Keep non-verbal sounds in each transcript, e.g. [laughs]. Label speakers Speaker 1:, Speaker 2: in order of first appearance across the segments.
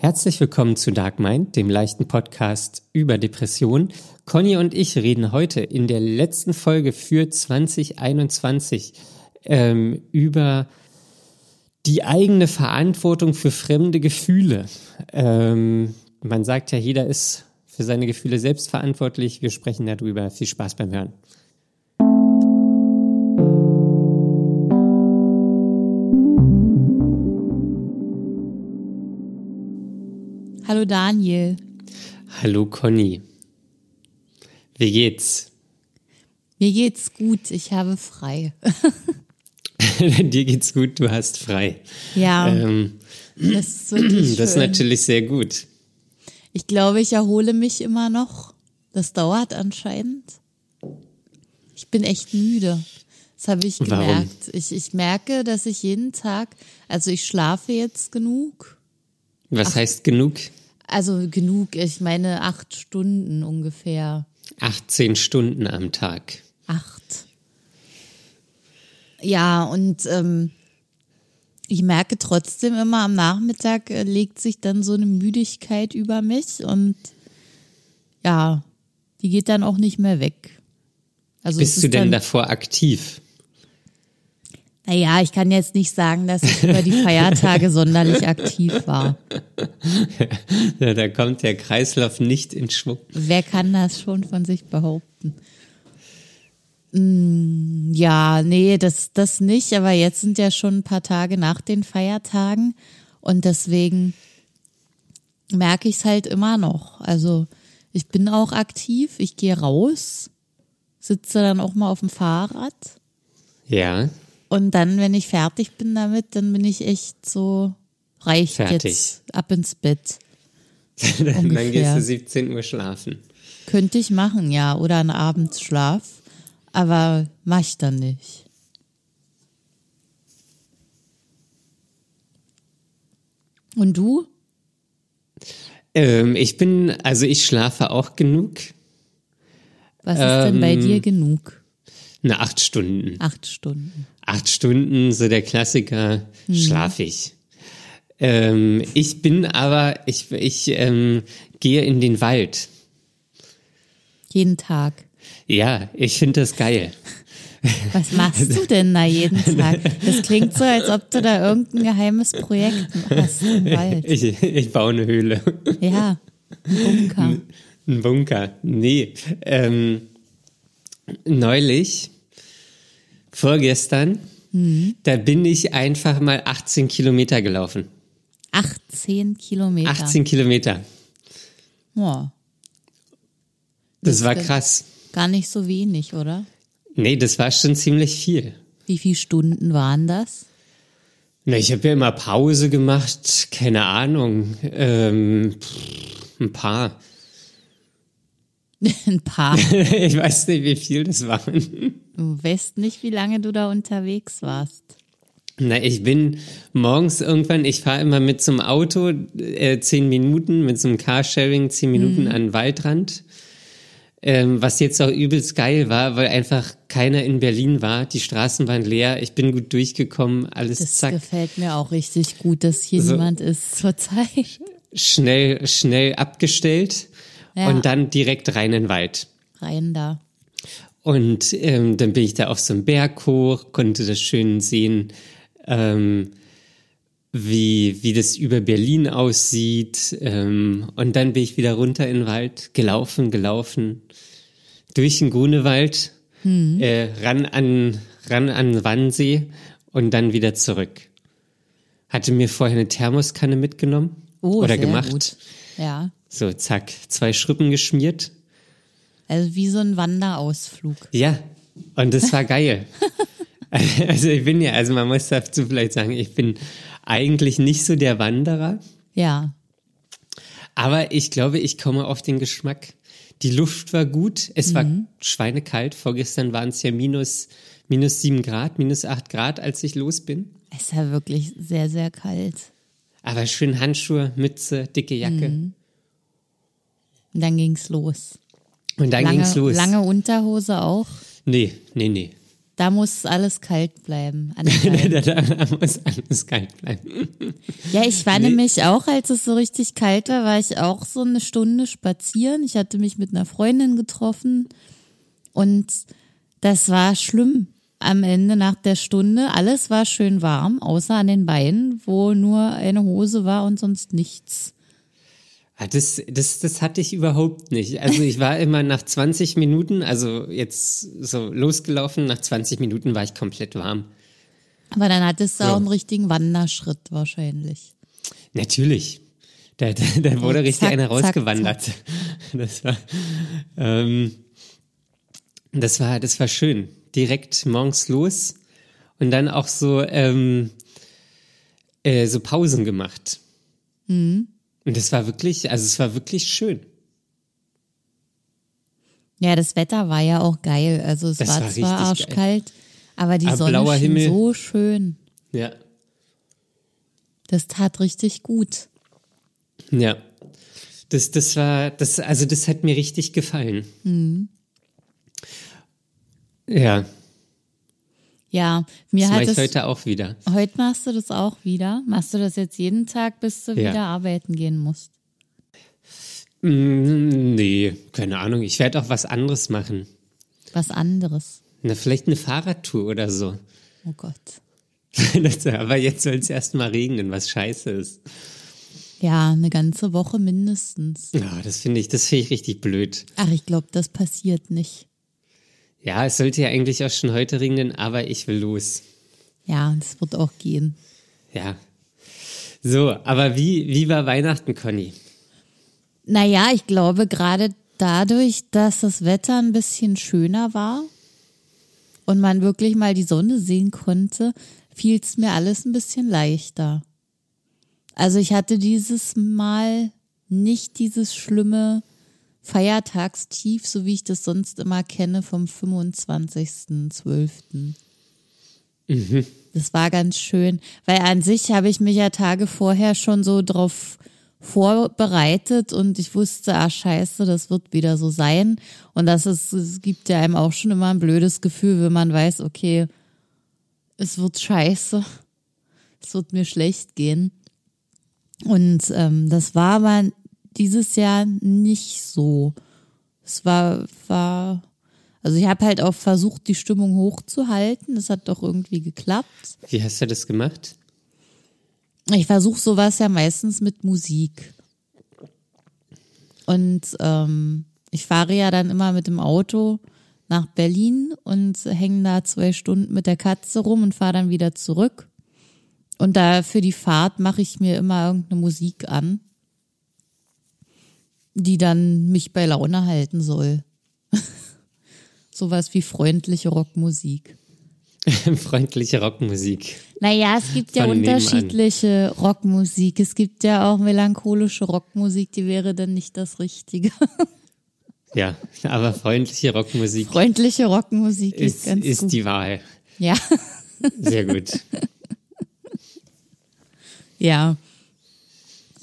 Speaker 1: Herzlich willkommen zu Dark Mind, dem leichten Podcast über Depressionen. Conny und ich reden heute in der letzten Folge für 2021 ähm, über die eigene Verantwortung für fremde Gefühle. Ähm, man sagt ja, jeder ist für seine Gefühle selbst verantwortlich. Wir sprechen darüber. Viel Spaß beim Hören.
Speaker 2: Hallo Daniel.
Speaker 1: Hallo Conny. Wie geht's?
Speaker 2: Mir geht's gut, ich habe frei. [laughs]
Speaker 1: Dir geht's gut, du hast frei.
Speaker 2: Ja. Ähm, das ist wirklich [clears throat]
Speaker 1: Das ist natürlich sehr gut.
Speaker 2: Ich glaube, ich erhole mich immer noch. Das dauert anscheinend. Ich bin echt müde. Das habe ich gemerkt. Ich, ich merke, dass ich jeden Tag, also ich schlafe jetzt genug.
Speaker 1: Was Ach, heißt genug?
Speaker 2: Also genug, ich meine acht Stunden ungefähr.
Speaker 1: 18 Stunden am Tag.
Speaker 2: Acht. Ja, und ähm, ich merke trotzdem immer am Nachmittag äh, legt sich dann so eine Müdigkeit über mich und ja, die geht dann auch nicht mehr weg.
Speaker 1: Also Bist du denn davor aktiv?
Speaker 2: Naja, ich kann jetzt nicht sagen, dass ich über die Feiertage [laughs] sonderlich aktiv war.
Speaker 1: Ja, da kommt der Kreislauf nicht in Schwung.
Speaker 2: Wer kann das schon von sich behaupten? Hm, ja, nee, das, das nicht, aber jetzt sind ja schon ein paar Tage nach den Feiertagen und deswegen merke ich es halt immer noch. Also ich bin auch aktiv, ich gehe raus, sitze dann auch mal auf dem Fahrrad.
Speaker 1: Ja.
Speaker 2: Und dann, wenn ich fertig bin damit, dann bin ich echt so, reicht fertig. jetzt ab ins Bett.
Speaker 1: dann, [laughs] dann gehst du 17 Uhr schlafen.
Speaker 2: Könnte ich machen, ja. Oder einen Abendsschlaf. Aber mach ich dann nicht. Und du?
Speaker 1: Ähm, ich bin, also ich schlafe auch genug.
Speaker 2: Was ist ähm, denn bei ähm, dir genug?
Speaker 1: Na, acht Stunden.
Speaker 2: Acht Stunden
Speaker 1: acht Stunden, so der Klassiker, mhm. schlafe ich. Ähm, ich bin aber, ich, ich ähm, gehe in den Wald.
Speaker 2: Jeden Tag.
Speaker 1: Ja, ich finde das geil.
Speaker 2: Was machst du denn da jeden Tag? Das klingt so, als ob du da irgendein geheimes Projekt hast im Wald.
Speaker 1: Ich, ich baue eine Höhle.
Speaker 2: Ja, ein Bunker.
Speaker 1: Ein Bunker. Nee. Ähm, neulich vorgestern, mhm. da bin ich einfach mal 18 Kilometer gelaufen.
Speaker 2: 18 Kilometer?
Speaker 1: 18 Kilometer.
Speaker 2: Boah.
Speaker 1: Das, das war krass.
Speaker 2: Gar nicht so wenig, oder?
Speaker 1: Nee, das war schon ziemlich viel.
Speaker 2: Wie viele Stunden waren das?
Speaker 1: Na, ich habe ja immer Pause gemacht, keine Ahnung, ähm, ein paar. [laughs]
Speaker 2: ein paar. [laughs]
Speaker 1: ich weiß nicht, wie viel das waren.
Speaker 2: Du weißt nicht, wie lange du da unterwegs warst.
Speaker 1: Na, ich bin morgens irgendwann, ich fahre immer mit zum Auto äh, zehn Minuten, mit so einem Carsharing zehn Minuten mhm. an den Waldrand. Ähm, was jetzt auch übelst geil war, weil einfach keiner in Berlin war. Die Straßen waren leer, ich bin gut durchgekommen, alles
Speaker 2: das
Speaker 1: zack.
Speaker 2: Das gefällt mir auch richtig gut, dass hier so niemand ist zurzeit.
Speaker 1: Schnell, schnell abgestellt ja. und dann direkt rein in den Wald.
Speaker 2: Rein da.
Speaker 1: Und ähm, dann bin ich da auf so einem Berg hoch, konnte das schön sehen, ähm, wie, wie das über Berlin aussieht. Ähm, und dann bin ich wieder runter in den Wald, gelaufen, gelaufen, durch den Grunewald, mhm. äh, ran an, ran an Wannsee und dann wieder zurück. Hatte mir vorher eine Thermoskanne mitgenommen
Speaker 2: oh,
Speaker 1: oder gemacht.
Speaker 2: Gut. Ja.
Speaker 1: So, zack, zwei Schrippen geschmiert,
Speaker 2: also wie so ein Wanderausflug.
Speaker 1: Ja, und das war geil. [laughs] also ich bin ja, also man muss dazu vielleicht sagen, ich bin eigentlich nicht so der Wanderer.
Speaker 2: Ja.
Speaker 1: Aber ich glaube, ich komme auf den Geschmack. Die Luft war gut, es mhm. war schweinekalt. Vorgestern waren es ja minus, minus sieben Grad, minus acht Grad, als ich los bin.
Speaker 2: Es ja wirklich sehr, sehr kalt.
Speaker 1: Aber schön Handschuhe, Mütze, dicke Jacke. Mhm.
Speaker 2: Und dann ging's los.
Speaker 1: Und dann
Speaker 2: lange,
Speaker 1: ging's los.
Speaker 2: Lange Unterhose auch?
Speaker 1: Nee, nee, nee.
Speaker 2: Da muss alles kalt bleiben. [laughs]
Speaker 1: Da, da, da muss alles kalt bleiben.
Speaker 2: Ja, ich war
Speaker 1: Nee.
Speaker 2: nämlich auch, als es so richtig kalt war, war ich auch so eine Stunde spazieren. Ich hatte mich mit einer Freundin getroffen und das war schlimm. Am Ende nach der Stunde, alles war schön warm, außer an den Beinen, wo nur eine Hose war und sonst nichts.
Speaker 1: Ah, Das, das, das hatte ich überhaupt nicht. Also ich war immer nach 20 Minuten, also jetzt so losgelaufen, nach 20 Minuten war ich komplett warm.
Speaker 2: Aber dann hattest du
Speaker 1: Ja.
Speaker 2: auch einen richtigen Wanderschritt wahrscheinlich.
Speaker 1: Natürlich. Da, da, da wurde richtig
Speaker 2: zack,
Speaker 1: einer
Speaker 2: zack,
Speaker 1: rausgewandert. Das war, ähm, das war, das war schön. Direkt morgens los und dann auch so, ähm, äh, so Pausen gemacht.
Speaker 2: Mhm.
Speaker 1: Und das war wirklich, also es war wirklich schön.
Speaker 2: Ja, das Wetter war ja auch geil. Also es
Speaker 1: Das
Speaker 2: war
Speaker 1: war
Speaker 2: zwar arschkalt, aber die
Speaker 1: Aber
Speaker 2: Sonne
Speaker 1: blauer
Speaker 2: schien
Speaker 1: Himmel.
Speaker 2: so schön.
Speaker 1: Ja.
Speaker 2: Das tat richtig gut.
Speaker 1: Ja. Das, das war, das, also das hat mir richtig gefallen.
Speaker 2: Mhm.
Speaker 1: Ja,
Speaker 2: Ja, mir
Speaker 1: das
Speaker 2: hat
Speaker 1: mache ich
Speaker 2: es
Speaker 1: heute auch wieder.
Speaker 2: Heute machst du das auch wieder? Machst du das jetzt jeden Tag, bis du
Speaker 1: Ja.
Speaker 2: wieder arbeiten gehen musst?
Speaker 1: Mm, Nee, keine Ahnung. Ich werde auch was anderes machen.
Speaker 2: Was anderes.
Speaker 1: Na, vielleicht eine Fahrradtour oder so.
Speaker 2: Oh Gott.
Speaker 1: Das, [laughs] aber jetzt soll es erst mal regnen, was scheiße ist.
Speaker 2: Ja, eine ganze Woche mindestens.
Speaker 1: Ja, das finde ich, das finde ich richtig blöd.
Speaker 2: Ach, ich glaube, das passiert nicht.
Speaker 1: Ja, es sollte ja eigentlich auch schon heute regnen, aber ich will los.
Speaker 2: Ja, das wird auch gehen.
Speaker 1: Ja. So, aber wie, wie war Weihnachten, Conny?
Speaker 2: Naja, ich glaube, gerade dadurch, dass das Wetter ein bisschen schöner war und man wirklich mal die Sonne sehen konnte, fiel es mir alles ein bisschen leichter. Also ich hatte dieses Mal nicht dieses schlimme Feiertagstief, so wie ich das sonst immer kenne vom 25.12. Das war ganz schön, weil an sich habe ich mich ja Tage vorher schon so drauf vorbereitet und ich wusste, ah scheiße, das wird wieder so sein. Und das ist, es gibt ja einem auch schon immer ein blödes Gefühl, wenn man weiß, okay, es wird scheiße, es wird mir schlecht gehen. Und ähm, das war aber dieses Jahr nicht so. Es war, war, also ich habe halt auch versucht, die Stimmung hochzuhalten. Das hat doch irgendwie geklappt.
Speaker 1: Wie hast du das gemacht?
Speaker 2: Ich versuche sowas ja meistens mit Musik. Und ähm, ich fahre ja dann immer mit dem Auto nach Berlin und hänge da zwei Stunden mit der Katze rum und fahre dann wieder zurück. Und da für die Fahrt mache ich mir immer irgendeine Musik an, die dann mich bei Laune halten soll. [laughs] Sowas wie freundliche Rockmusik. [laughs]
Speaker 1: Freundliche Rockmusik.
Speaker 2: Naja, es gibt ja
Speaker 1: Von nebenan.
Speaker 2: unterschiedliche Rockmusik. Es gibt ja auch melancholische Rockmusik, die wäre dann nicht das Richtige. [laughs]
Speaker 1: Ja, aber freundliche Rockmusik
Speaker 2: Freundliche Rockmusik ist,
Speaker 1: ist,
Speaker 2: ganz
Speaker 1: ist
Speaker 2: gut.
Speaker 1: die Wahl.
Speaker 2: ja,
Speaker 1: Sehr gut.
Speaker 2: ja.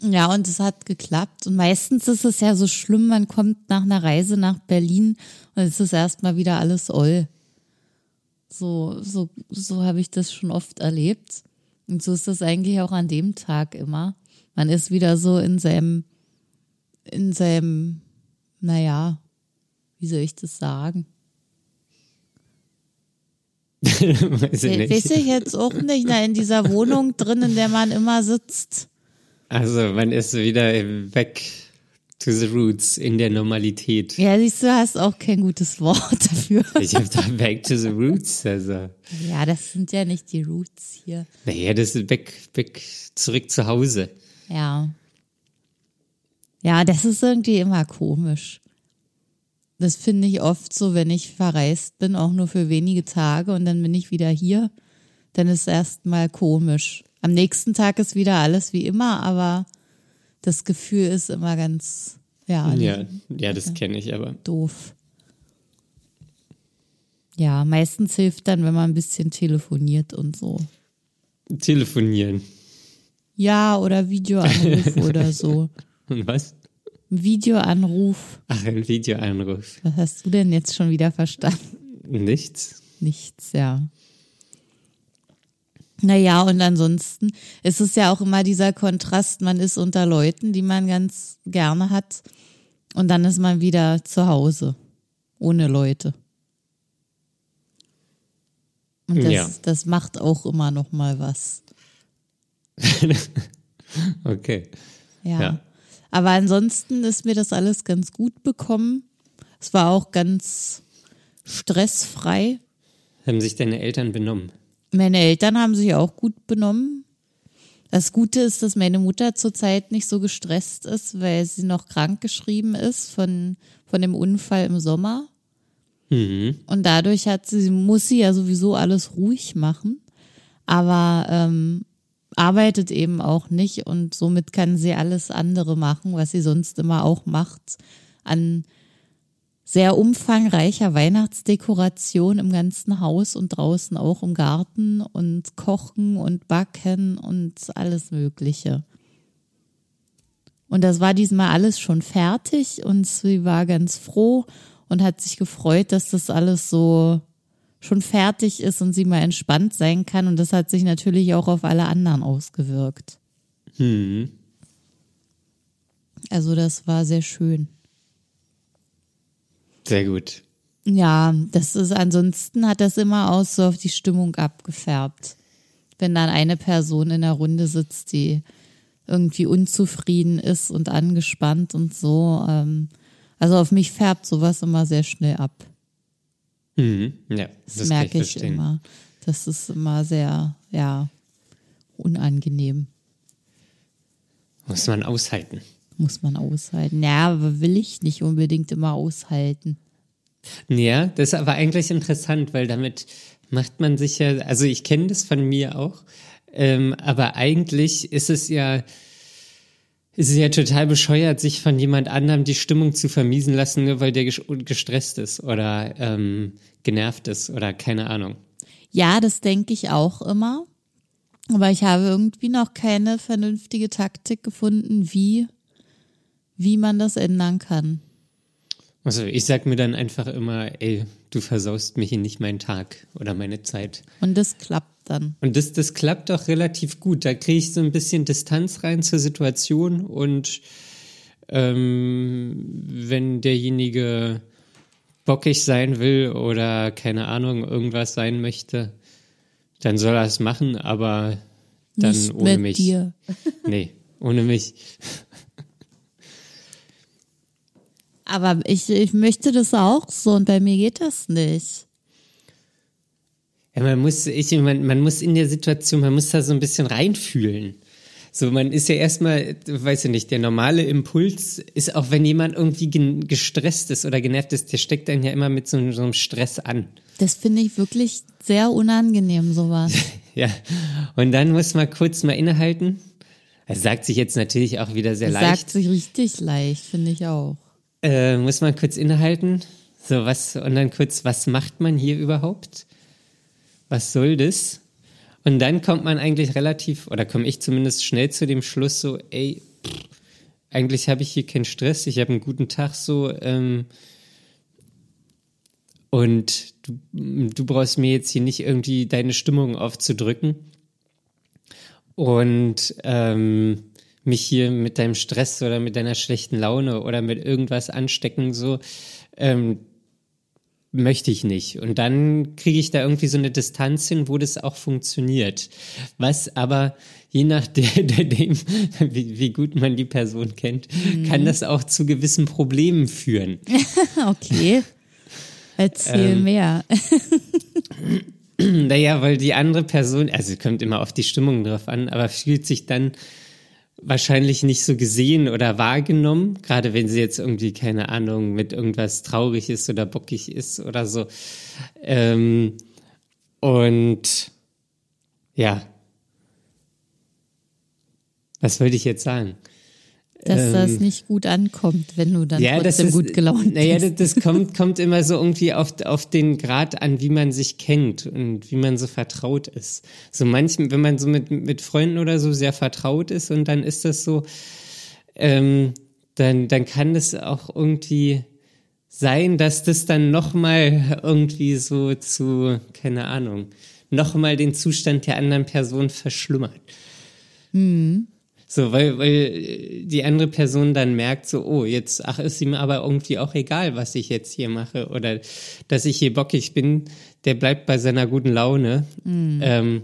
Speaker 2: Ja, und es hat geklappt. Und meistens ist es ja so schlimm, man kommt nach einer Reise nach Berlin und es ist erstmal wieder alles oll. So, so, so habe ich das schon oft erlebt. Und so ist das eigentlich auch an dem Tag immer. Man ist wieder so in seinem, in seinem, naja, wie soll ich das sagen? [laughs]
Speaker 1: Weiß ich
Speaker 2: Weiß
Speaker 1: nicht.
Speaker 2: ich jetzt auch nicht. Na, in dieser Wohnung drin, in der man immer sitzt.
Speaker 1: Also man ist wieder back to the roots in der Normalität.
Speaker 2: Ja, siehst du, hast auch kein gutes Wort dafür. [laughs]
Speaker 1: Ich habe da back to the roots. Also,
Speaker 2: Ja, das sind ja nicht die Roots hier.
Speaker 1: naja, das ist back, back zurück zu Hause.
Speaker 2: Ja. Ja, das ist irgendwie immer komisch. Das finde ich oft so, wenn ich verreist bin, auch nur für wenige Tage und dann bin ich wieder hier, dann ist erstmal komisch. Am nächsten Tag ist wieder alles wie immer, aber das Gefühl ist immer ganz, ja,
Speaker 1: Ja, ja, das kenne ich aber.
Speaker 2: doof. Ja, meistens hilft dann, wenn man ein bisschen telefoniert und so.
Speaker 1: Telefonieren.
Speaker 2: Ja, oder Videoanruf [laughs] oder so.
Speaker 1: Und was?
Speaker 2: Videoanruf.
Speaker 1: Ach, ein Videoanruf.
Speaker 2: Was hast du denn jetzt schon wieder verstanden?
Speaker 1: Nichts.
Speaker 2: nichts, ja. Naja, und ansonsten ist es ja auch immer dieser Kontrast, man ist unter Leuten, die man ganz gerne hat, und dann ist man wieder zu Hause, ohne Leute. Und das,
Speaker 1: Ja.
Speaker 2: das macht auch immer noch mal was. [laughs]
Speaker 1: Okay.
Speaker 2: Ja.
Speaker 1: Ja.
Speaker 2: Aber ansonsten ist mir das alles ganz gut bekommen. Es war auch ganz stressfrei.
Speaker 1: Haben sich deine Eltern benommen?
Speaker 2: Meine Eltern haben sich auch gut benommen. Das Gute ist, dass meine Mutter zurzeit nicht so gestresst ist, weil sie noch krank geschrieben ist von, von dem Unfall im Sommer.
Speaker 1: Mhm.
Speaker 2: Und dadurch hat sie, muss sie ja sowieso alles ruhig machen, aber ähm, arbeitet eben auch nicht und somit kann sie alles andere machen, was sie sonst immer auch macht, an sehr umfangreicher Weihnachtsdekoration im ganzen Haus und draußen auch im Garten und kochen und backen und alles Mögliche. Und das war diesmal alles schon fertig und sie war ganz froh und hat sich gefreut, dass das alles so schon fertig ist und sie mal entspannt sein kann. Und das hat sich natürlich auch auf alle anderen ausgewirkt.
Speaker 1: Hm.
Speaker 2: Also das war sehr schön.
Speaker 1: Sehr gut.
Speaker 2: Ja, das ist ansonsten hat das immer aus so auf die Stimmung abgefärbt. Wenn dann eine Person in der Runde sitzt, die irgendwie unzufrieden ist und angespannt und so. Ähm, also auf mich färbt sowas immer sehr schnell ab.
Speaker 1: Mhm. Ja,
Speaker 2: Das,
Speaker 1: das,
Speaker 2: merke ich
Speaker 1: verstehen.
Speaker 2: immer. Das ist immer sehr, ja, unangenehm.
Speaker 1: Muss man aushalten.
Speaker 2: Muss man aushalten. Ja, aber will ich nicht unbedingt immer aushalten.
Speaker 1: Ja, das ist aber eigentlich interessant, weil damit macht man sich ja, also ich kenne das von mir auch, ähm, aber eigentlich ist es ja, ist es ja total bescheuert, sich von jemand anderem die Stimmung zu vermiesen lassen, nur weil der ges- gestresst ist oder ähm, genervt ist oder keine Ahnung.
Speaker 2: Ja, das denke ich auch immer. Aber ich habe irgendwie noch keine vernünftige Taktik gefunden, wie, wie man das ändern kann.
Speaker 1: Also ich sag mir dann einfach immer, ey, du versaust mir hier nicht meinen Tag oder meine Zeit.
Speaker 2: Und das klappt dann.
Speaker 1: Und das, das klappt auch relativ gut. Da kriege ich so ein bisschen Distanz rein zur Situation und ähm, wenn derjenige bockig sein will oder keine Ahnung, irgendwas sein möchte, dann soll er es machen, aber dann
Speaker 2: Nicht
Speaker 1: ohne
Speaker 2: mit
Speaker 1: mich.
Speaker 2: dir.
Speaker 1: Nee, ohne mich.
Speaker 2: Aber ich, ich möchte das auch so und bei mir geht das nicht.
Speaker 1: Ja, man muss, ich, man, man muss in der Situation, man muss da so ein bisschen reinfühlen. So, man ist ja erstmal, weiß ich nicht, der normale Impuls ist auch, wenn jemand irgendwie gen- gestresst ist oder genervt ist, der steckt dann ja immer mit so, so einem Stress an.
Speaker 2: Das finde ich wirklich sehr unangenehm, sowas. [laughs]
Speaker 1: Ja. Und dann muss man kurz mal innehalten. Das sagt sich jetzt natürlich auch wieder sehr
Speaker 2: Das
Speaker 1: leicht.
Speaker 2: sagt sich richtig leicht, finde ich auch.
Speaker 1: Äh, muss man kurz innehalten. So, was, und dann kurz, was macht man hier überhaupt? Was soll das? Und dann kommt man eigentlich relativ, oder komme ich zumindest schnell zu dem Schluss so, ey, pff, eigentlich habe ich hier keinen Stress, ich habe einen guten Tag so, ähm, und du, du brauchst mir jetzt hier nicht irgendwie deine Stimmung aufzudrücken und ähm, mich hier mit deinem Stress oder mit deiner schlechten Laune oder mit irgendwas anstecken, so ähm, möchte ich nicht. Und dann kriege ich da irgendwie so eine Distanz hin, wo das auch funktioniert. Was aber je nachdem, [laughs] wie, wie gut man die Person kennt, kann das auch zu gewissen Problemen führen. [laughs]
Speaker 2: Okay. Erzähl
Speaker 1: Ähm,
Speaker 2: mehr. [laughs]
Speaker 1: Naja, weil die andere Person, also kommt immer auf die Stimmung drauf an, aber fühlt sich dann wahrscheinlich nicht so gesehen oder wahrgenommen, gerade wenn sie jetzt irgendwie, keine Ahnung, mit irgendwas traurig ist oder bockig ist oder so. Ähm, und ja. Was wollte ich jetzt sagen?
Speaker 2: Dass das
Speaker 1: ähm,
Speaker 2: nicht gut ankommt, wenn du dann
Speaker 1: das
Speaker 2: trotzdem
Speaker 1: ist,
Speaker 2: gut gelaunt
Speaker 1: Naja,
Speaker 2: bist.
Speaker 1: das, das kommt, kommt immer so irgendwie auf, auf den Grad an, wie man sich kennt und wie man so vertraut ist. So manchmal, wenn man so mit, mit Freunden oder so sehr vertraut ist und dann ist das so, ähm, dann, dann kann das auch irgendwie sein, dass das dann nochmal irgendwie so zu, keine Ahnung, nochmal den Zustand der anderen Person verschlimmert.
Speaker 2: Mhm.
Speaker 1: So, weil, weil die andere Person dann merkt so, oh, jetzt, ach, ist ihm aber irgendwie auch egal, was ich jetzt hier mache oder dass ich hier bockig bin, der bleibt bei seiner guten Laune,
Speaker 2: Mhm.
Speaker 1: ähm,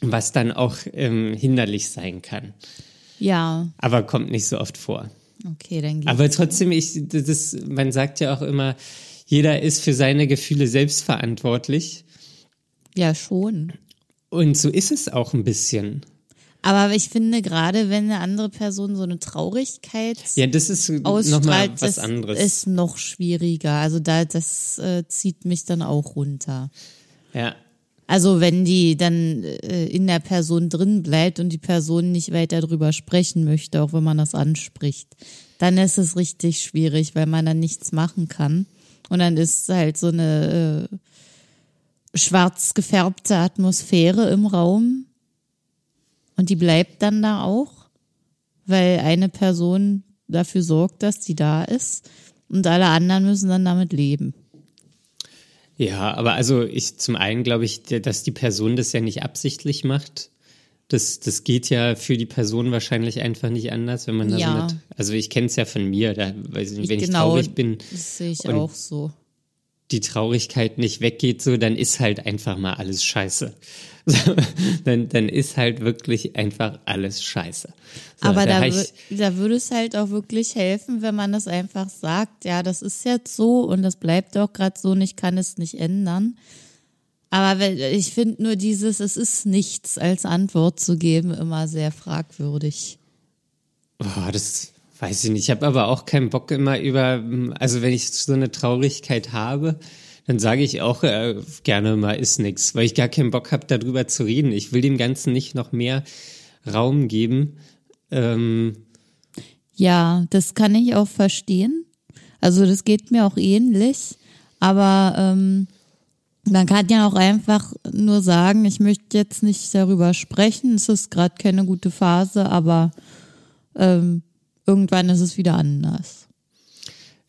Speaker 1: was dann auch ähm, hinderlich sein kann.
Speaker 2: Ja,
Speaker 1: Aber kommt nicht so oft vor.
Speaker 2: okay, dann geht's.
Speaker 1: Aber trotzdem, ich, das, man sagt ja auch immer, jeder ist für seine Gefühle selbst verantwortlich.
Speaker 2: Ja, schon.
Speaker 1: Und so ist es auch ein bisschen.
Speaker 2: Aber ich finde, gerade wenn eine andere Person so eine Traurigkeit
Speaker 1: Ja, das ist nochmal was
Speaker 2: das
Speaker 1: anderes.
Speaker 2: ist noch schwieriger. Also da, das äh, zieht mich dann auch runter.
Speaker 1: ja.
Speaker 2: Also wenn die dann äh, in der Person drin bleibt und die Person nicht weiter drüber sprechen möchte, auch wenn man das anspricht, dann ist es richtig schwierig, weil man dann nichts machen kann. Und dann ist halt so eine äh, schwarz gefärbte Atmosphäre im Raum. Und die bleibt dann da auch, weil eine Person dafür sorgt, dass die da ist. Und alle anderen müssen dann damit leben.
Speaker 1: Ja, aber also ich zum einen glaube ich, dass die Person das ja nicht absichtlich macht. Das, das geht ja für die Person wahrscheinlich einfach nicht anders, wenn man
Speaker 2: Ja.
Speaker 1: so mit. Also ich kenne es ja von mir, da, weiß ich wenn ich
Speaker 2: Genau,
Speaker 1: traurig bin,
Speaker 2: Das sehe ich
Speaker 1: Und-
Speaker 2: auch so.
Speaker 1: die Traurigkeit nicht weggeht, so, dann ist halt einfach mal alles scheiße. So, [laughs] dann, dann ist halt wirklich einfach alles scheiße. So,
Speaker 2: Aber da, da würde es halt auch wirklich helfen, wenn man das einfach sagt, ja, das ist jetzt so und das bleibt auch gerade so und ich kann es nicht ändern. Aber ich finde nur dieses, es ist nichts als Antwort zu geben, immer sehr fragwürdig.
Speaker 1: Boah, das weiß ich nicht. Ich habe aber auch keinen Bock immer über, also wenn ich so eine Traurigkeit habe, dann sage ich auch äh, gerne mal ist nix, weil ich gar keinen Bock habe, darüber zu reden. Ich will dem Ganzen nicht noch mehr Raum geben. Ähm,
Speaker 2: Ja, das kann ich auch verstehen. Also das geht mir auch ähnlich. Aber ähm, man kann ja auch einfach nur sagen, ich möchte jetzt nicht darüber sprechen. Es ist gerade keine gute Phase, aber ähm, irgendwann ist es wieder anders.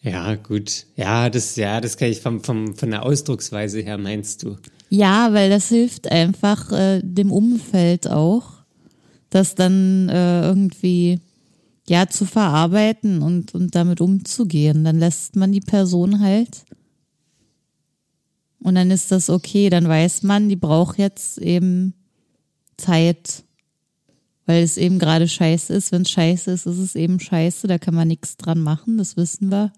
Speaker 1: Ja, gut. Ja, das, ja, das kann ich vom, vom, von der Ausdrucksweise her meinst du.
Speaker 2: Ja, weil das hilft einfach äh, dem Umfeld auch, das dann äh, irgendwie ja zu verarbeiten und, und damit umzugehen. Dann lässt man die Person halt. Und dann ist das okay, dann weiß man, die braucht jetzt eben Zeit, weil es eben gerade scheiße ist. Wenn es scheiße ist, ist es eben scheiße, da kann man nichts dran machen, das wissen wir.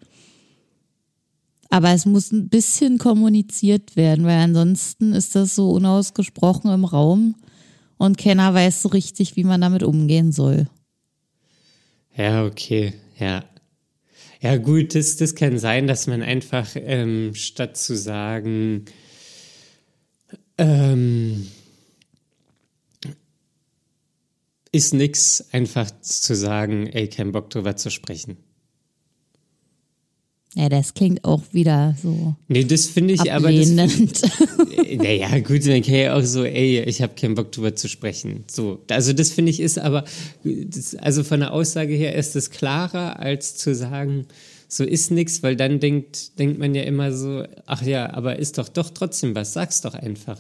Speaker 2: Aber es muss ein bisschen kommuniziert werden, weil ansonsten ist das so unausgesprochen im Raum und keiner weiß so richtig, wie man damit umgehen soll.
Speaker 1: Ja, okay, ja. Ja, gut, das, das kann sein, dass man einfach ähm, statt zu sagen, ähm, ist nix, einfach zu sagen, ey, kein Bock drüber zu sprechen.
Speaker 2: Ja, das klingt auch wieder so
Speaker 1: Nee, das finde ich aber. Das,
Speaker 2: ablehnend.
Speaker 1: naja, gut, dann kann ja auch so, ey, ich habe keinen Bock drüber zu sprechen. So, also das finde ich ist aber, das, also von der Aussage her ist es klarer, als zu sagen, so ist nix, weil dann denkt, denkt man ja immer so, ach ja, aber ist doch doch trotzdem was, sag's doch einfach.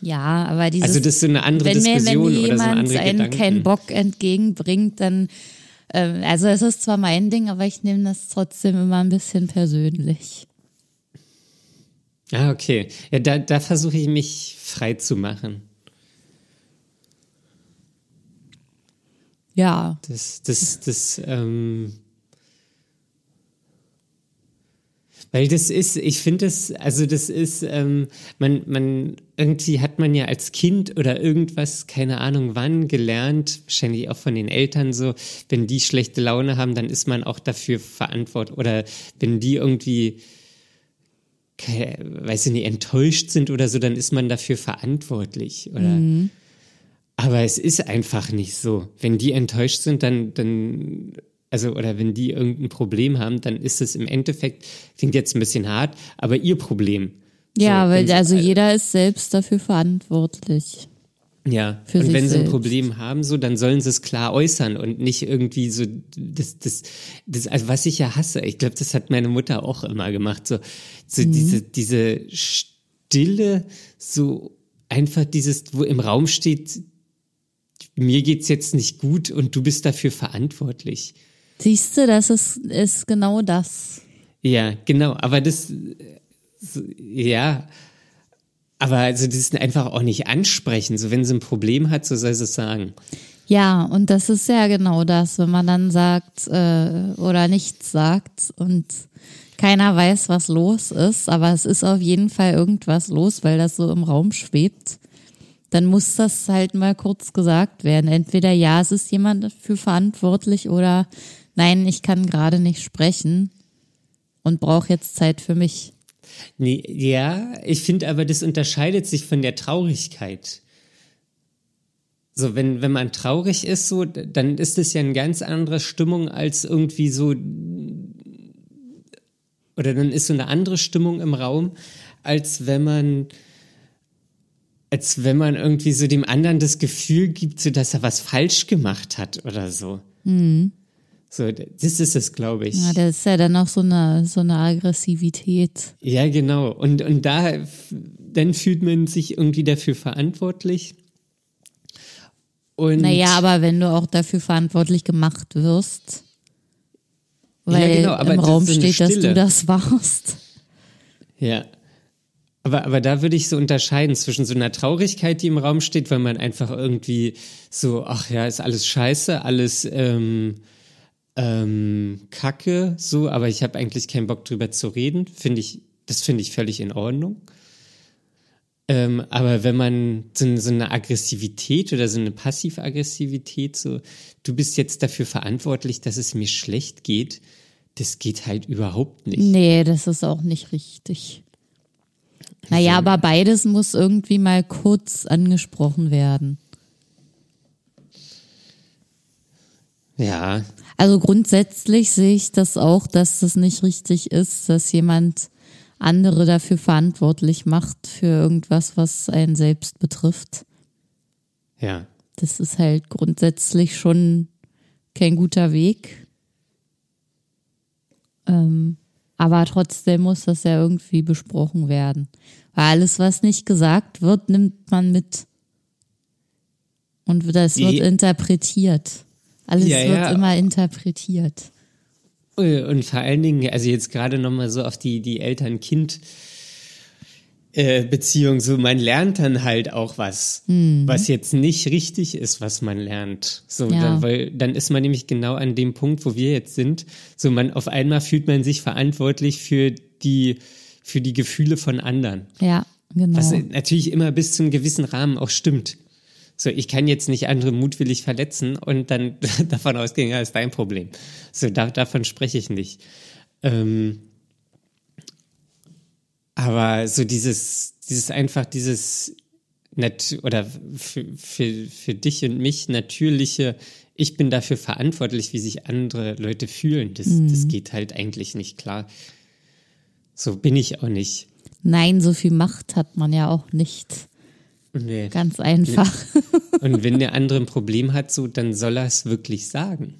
Speaker 2: ja, aber dieses,
Speaker 1: Also das ist so eine andere
Speaker 2: wenn mir,
Speaker 1: Diskussion
Speaker 2: wenn
Speaker 1: oder so
Speaker 2: jemand
Speaker 1: andere
Speaker 2: einen
Speaker 1: Gedanken.
Speaker 2: keinen Bock entgegenbringt, dann, ähm, also es ist zwar mein Ding, aber ich nehme das trotzdem immer ein bisschen persönlich.
Speaker 1: Ah, okay. Ja, da, da versuche ich mich frei zu machen.
Speaker 2: Ja,
Speaker 1: Das, das, das, ähm, weil das ist, ich finde das, also das ist, ähm, man, man, irgendwie hat man ja als Kind oder irgendwas, keine Ahnung wann, gelernt, wahrscheinlich auch von den Eltern so, wenn die schlechte Laune haben, dann ist man auch dafür verantwortlich, oder wenn die irgendwie, keine, weiß ich nicht, enttäuscht sind oder so, dann ist man dafür verantwortlich, oder? Aber es ist einfach nicht so. Wenn die enttäuscht sind, dann, dann, also, oder wenn die irgendein Problem haben, dann ist es im Endeffekt, klingt jetzt ein bisschen hart, aber ihr Problem.
Speaker 2: ja,
Speaker 1: So,
Speaker 2: weil also jeder ist selbst dafür verantwortlich.
Speaker 1: Ja,
Speaker 2: Für
Speaker 1: und wenn sie ein. Problem haben, so, dann sollen sie es klar äußern und nicht irgendwie so, das, das, das, also was ich ja hasse, ich glaube, das hat meine Mutter auch immer gemacht, so, so
Speaker 2: Mhm.
Speaker 1: diese, diese Stille, so einfach dieses, wo im Raum steht, mir geht's jetzt nicht gut und du bist dafür verantwortlich.
Speaker 2: Siehst du, das ist, ist genau das.
Speaker 1: Ja, genau, aber das, ja, aber also das ist einfach auch nicht ansprechen, so wenn sie ein Problem hat, so soll sie es sagen.
Speaker 2: Ja, und das ist ja genau das, wenn man dann sagt äh, oder nichts sagt und keiner weiß, was los ist, aber es ist auf jeden Fall irgendwas los, weil das so im Raum schwebt, dann muss das halt mal kurz gesagt werden. Entweder ja, es ist jemand dafür verantwortlich oder nein, ich kann gerade nicht sprechen und brauche jetzt Zeit für mich.
Speaker 1: Nee, ja, ich finde aber, das unterscheidet sich von der Traurigkeit. So, wenn, wenn man traurig ist, so, dann ist es ja eine ganz andere Stimmung als irgendwie so, oder dann ist so eine andere Stimmung im Raum, als wenn man, als wenn man irgendwie so dem anderen das Gefühl gibt, so, dass er was falsch gemacht hat oder so. So, das ist es, glaube ich.
Speaker 2: Ja, das ist ja dann auch so eine, so eine Aggressivität.
Speaker 1: Ja, genau. Und, und da, dann fühlt man sich irgendwie dafür verantwortlich. Und
Speaker 2: Naja, aber wenn du auch dafür verantwortlich gemacht wirst, weil
Speaker 1: genau, aber
Speaker 2: im Raum steht, dass
Speaker 1: Stille.
Speaker 2: du das warst.
Speaker 1: ja. Aber, aber da würde ich so unterscheiden zwischen so einer Traurigkeit, die im Raum steht, weil man einfach irgendwie so, ach ja, ist alles scheiße, alles ähm, ähm, Kacke, so, aber ich habe eigentlich keinen Bock drüber zu reden. Finde ich, das finde ich völlig in Ordnung. Ähm, aber wenn man so, eine- so eine Aggressivität oder so eine Passiv-Aggressivität, so, du bist jetzt dafür verantwortlich, dass es mir schlecht geht, das geht halt überhaupt nicht.
Speaker 2: Nee, das ist auch nicht richtig. Naja, aber beides muss irgendwie mal kurz angesprochen werden.
Speaker 1: Ja,
Speaker 2: Also grundsätzlich sehe ich das auch, dass das nicht richtig ist, dass jemand andere dafür verantwortlich macht für irgendwas, was einen selbst betrifft.
Speaker 1: ja.
Speaker 2: Das ist halt grundsätzlich schon kein guter Weg. Ähm, aber trotzdem muss das ja irgendwie besprochen werden. Weil alles, was nicht gesagt wird, nimmt man mit. Und das wird
Speaker 1: Je-
Speaker 2: interpretiert. Alles
Speaker 1: Ja,
Speaker 2: wird
Speaker 1: ja.
Speaker 2: immer interpretiert.
Speaker 1: Und vor allen Dingen, also jetzt gerade nochmal so auf die, die Eltern-Kind- äh, Beziehung, so man lernt dann halt auch was, was jetzt nicht richtig ist, was man lernt. So,
Speaker 2: Ja.
Speaker 1: dann, weil dann ist man nämlich genau an dem Punkt, wo wir jetzt sind. So, man auf einmal fühlt man sich verantwortlich für die, für die Gefühle von anderen.
Speaker 2: Ja, genau.
Speaker 1: Was natürlich immer bis zu einem gewissen Rahmen auch stimmt. So, ich kann jetzt nicht andere mutwillig verletzen und dann [laughs] davon ausgehen, ja, ist dein Problem. So, da, davon spreche ich nicht. Ähm, aber so dieses, dieses einfach dieses nat oder für, für, für dich und mich natürliche, ich bin dafür verantwortlich, wie sich andere Leute fühlen. Das, das geht halt eigentlich nicht klar. So bin ich auch nicht.
Speaker 2: Nein, so viel Macht hat man ja auch nicht.
Speaker 1: Nee.
Speaker 2: Ganz einfach. [laughs]
Speaker 1: Und wenn der andere ein Problem hat, so, dann soll er es wirklich sagen.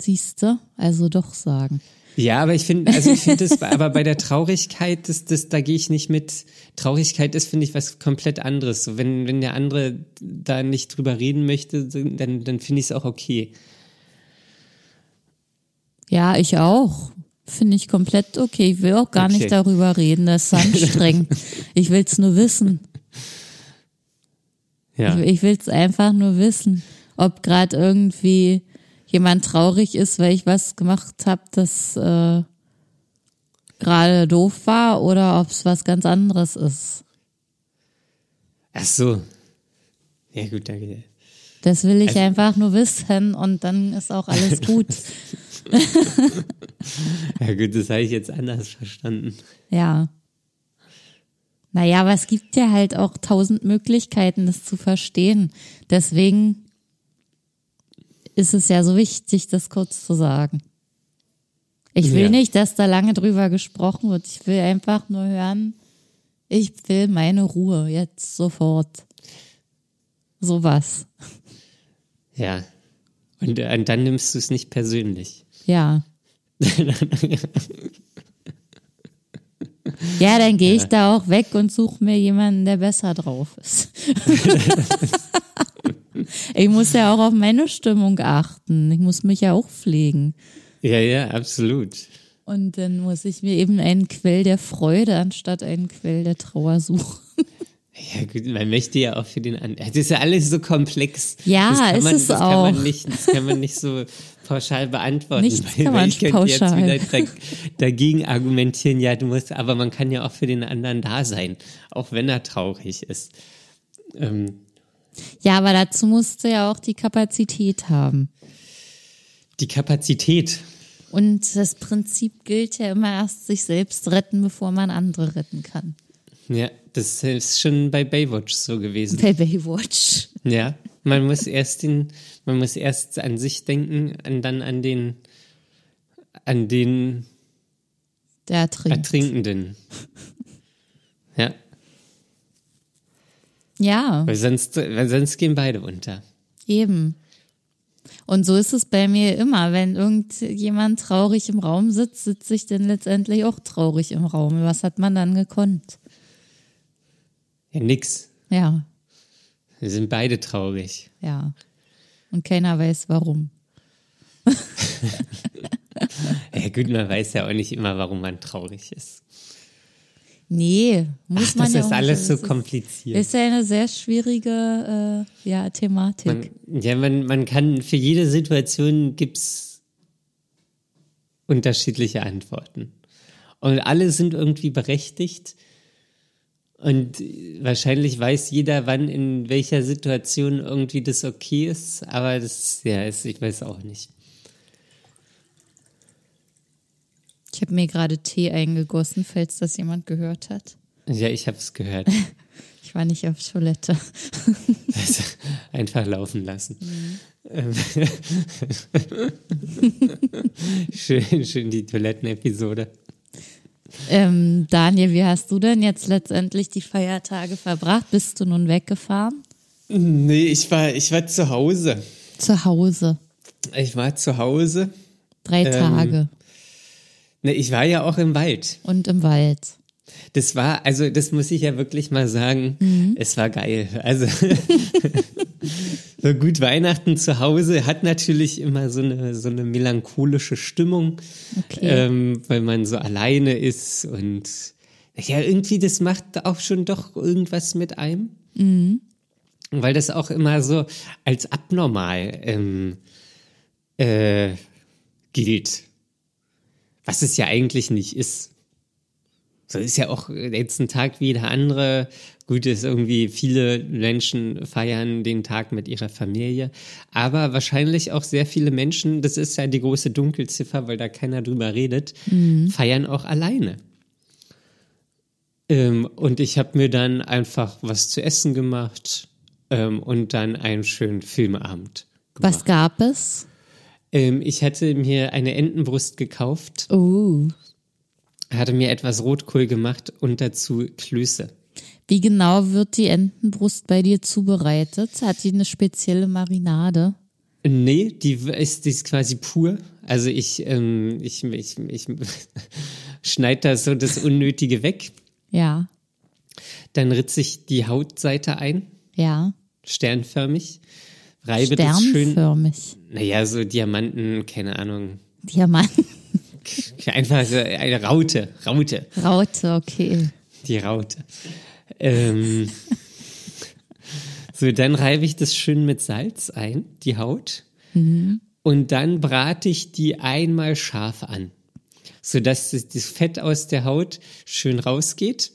Speaker 2: Siehst du? Also doch sagen.
Speaker 1: Ja, aber ich finde, also ich finde das, aber bei der Traurigkeit, das, das, da gehe ich nicht mit. Traurigkeit ist, finde ich, was komplett anderes. So, wenn, wenn der andere da nicht drüber reden möchte, dann, dann finde ich es auch okay.
Speaker 2: Ja, ich auch. Finde ich komplett okay. Ich will auch gar
Speaker 1: Okay.
Speaker 2: nicht darüber reden. Das ist anstrengend. [laughs] ich will es nur wissen.
Speaker 1: Ja.
Speaker 2: Ich will es einfach nur wissen, ob gerade irgendwie jemand traurig ist, weil ich was gemacht habe, das äh, gerade doof war oder ob es was ganz anderes ist.
Speaker 1: Ach so. Ja, gut, danke.
Speaker 2: Das will ich
Speaker 1: Also-
Speaker 2: einfach nur wissen und dann ist auch alles [laughs] gut.
Speaker 1: Ja, gut, das habe ich jetzt anders verstanden.
Speaker 2: Ja. Naja, aber es gibt ja halt auch tausend Möglichkeiten, das zu verstehen. Deswegen ist es ja so wichtig, das kurz zu sagen. Ich will
Speaker 1: Ja.
Speaker 2: nicht, dass da lange drüber gesprochen wird. Ich will einfach nur hören, ich will meine Ruhe jetzt sofort. Sowas.
Speaker 1: Ja. Und, äh, und dann nimmst du es nicht persönlich.
Speaker 2: Ja. [laughs] Ja, dann gehe ich da auch weg und suche mir jemanden, der besser drauf ist. [laughs] ich muss ja auch auf meine Stimmung achten. Ich muss mich ja auch pflegen.
Speaker 1: Ja, ja, absolut.
Speaker 2: Und dann muss ich mir eben einen Quell der Freude anstatt einen Quell der Trauer suchen.
Speaker 1: Ja, gut, man möchte ja auch für den anderen. Das ist ja alles so komplex.
Speaker 2: Ja,
Speaker 1: das kann
Speaker 2: ist
Speaker 1: man,
Speaker 2: es
Speaker 1: das
Speaker 2: auch.
Speaker 1: Kann man nicht, das kann man nicht so pauschal beantworten.
Speaker 2: Nichts kann man
Speaker 1: ich könnte
Speaker 2: pauschal.
Speaker 1: jetzt wieder da- dagegen argumentieren, ja, du musst, aber man kann ja auch für den anderen da sein, auch wenn er traurig ist. Ähm,
Speaker 2: Ja, aber dazu musst du ja auch die Kapazität haben.
Speaker 1: die Kapazität.
Speaker 2: Und das Prinzip gilt ja immer erst sich selbst retten, bevor man andere retten kann.
Speaker 1: Ja, das ist schon bei Baywatch so gewesen.
Speaker 2: Bei Baywatch.
Speaker 1: Ja, man muss erst den, man muss erst an sich denken und dann an den, an den
Speaker 2: Der ertrinkt.
Speaker 1: Ertrinkenden. [laughs] Ja,
Speaker 2: Ja,
Speaker 1: weil sonst, weil sonst gehen beide unter.
Speaker 2: eben. Und so ist es bei mir immer. Wenn irgendjemand traurig im Raum sitzt, sitze ich dann letztendlich auch traurig im Raum. Was hat man dann gekonnt?
Speaker 1: Ja, nix.
Speaker 2: Ja,
Speaker 1: Wir sind beide traurig.
Speaker 2: ja. Und keiner weiß warum. [laughs]
Speaker 1: Ja, gut, man weiß ja auch nicht immer, warum man traurig ist.
Speaker 2: Nee, muss
Speaker 1: Ach,
Speaker 2: man
Speaker 1: das
Speaker 2: ja
Speaker 1: ist
Speaker 2: auch
Speaker 1: alles so
Speaker 2: Das ist-
Speaker 1: kompliziert.
Speaker 2: Ist ja eine sehr schwierige äh, ja, Thematik.
Speaker 1: Man, ja, man, man kann, für jede Situation gibt's unterschiedliche Antworten. Und alle sind irgendwie berechtigt. Und wahrscheinlich weiß jeder, wann in welcher Situation irgendwie das okay ist. Aber das, ja, ist, ich weiß auch nicht.
Speaker 2: Ich habe mir gerade Tee eingegossen, falls das jemand gehört hat.
Speaker 1: Ja, ich habe es gehört. [laughs]
Speaker 2: Ich war nicht auf Toilette.
Speaker 1: Also, einfach laufen lassen. Ähm, [laughs] schön, schön die Toilettenepisode.
Speaker 2: Ähm, Daniel, wie hast du denn jetzt letztendlich die Feiertage verbracht? Bist du nun weggefahren?
Speaker 1: Nee, ich war, ich war zu Hause.
Speaker 2: Zu Hause.
Speaker 1: Ich war zu Hause.
Speaker 2: Drei
Speaker 1: Ähm,
Speaker 2: Tage.
Speaker 1: Ne, ich war ja auch im Wald.
Speaker 2: Und im Wald.
Speaker 1: Das war, also das muss ich ja wirklich mal sagen, es war geil. Also [laughs] so gut Weihnachten zu Hause hat natürlich immer so eine so eine melancholische Stimmung,
Speaker 2: Okay.
Speaker 1: ähm, weil man so alleine ist und ja irgendwie das macht auch schon doch irgendwas mit einem, weil das auch immer so als abnormal ähm, äh, gilt, was es ja eigentlich nicht ist. So ist ja auch jetzt ein Tag wie jeder andere. Gut, ist irgendwie viele Menschen feiern den Tag mit ihrer Familie, aber wahrscheinlich auch sehr viele Menschen, das ist ja die große Dunkelziffer, weil da keiner drüber redet, feiern auch alleine. Ähm, und ich habe mir dann einfach was zu essen gemacht ähm, und dann einen schönen Filmabend gemacht.
Speaker 2: Was gab es?
Speaker 1: Ähm, ich hatte mir eine Entenbrust gekauft
Speaker 2: Oh.
Speaker 1: Hatte mir etwas Rotkohl gemacht und dazu Klöße.
Speaker 2: Wie genau wird die Entenbrust bei dir zubereitet? Hat die eine spezielle Marinade?
Speaker 1: Nee, die ist, die ist quasi pur. Also ich, ähm, ich, ich, ich [laughs] schneide da so das Unnötige weg.
Speaker 2: Ja.
Speaker 1: Dann ritze ich die Hautseite ein,
Speaker 2: Ja.
Speaker 1: sternförmig. Reibe das schön.
Speaker 2: Sternförmig.
Speaker 1: Naja, so Diamanten, keine Ahnung.
Speaker 2: Diamant. [laughs]
Speaker 1: Einfach so eine Raute, Raute.
Speaker 2: Raute, okay.
Speaker 1: Die Raute. Ähm, so, dann reibe ich das schön mit Salz ein, die Haut. Und dann brate ich die einmal scharf an, sodass das, das Fett aus der Haut schön rausgeht,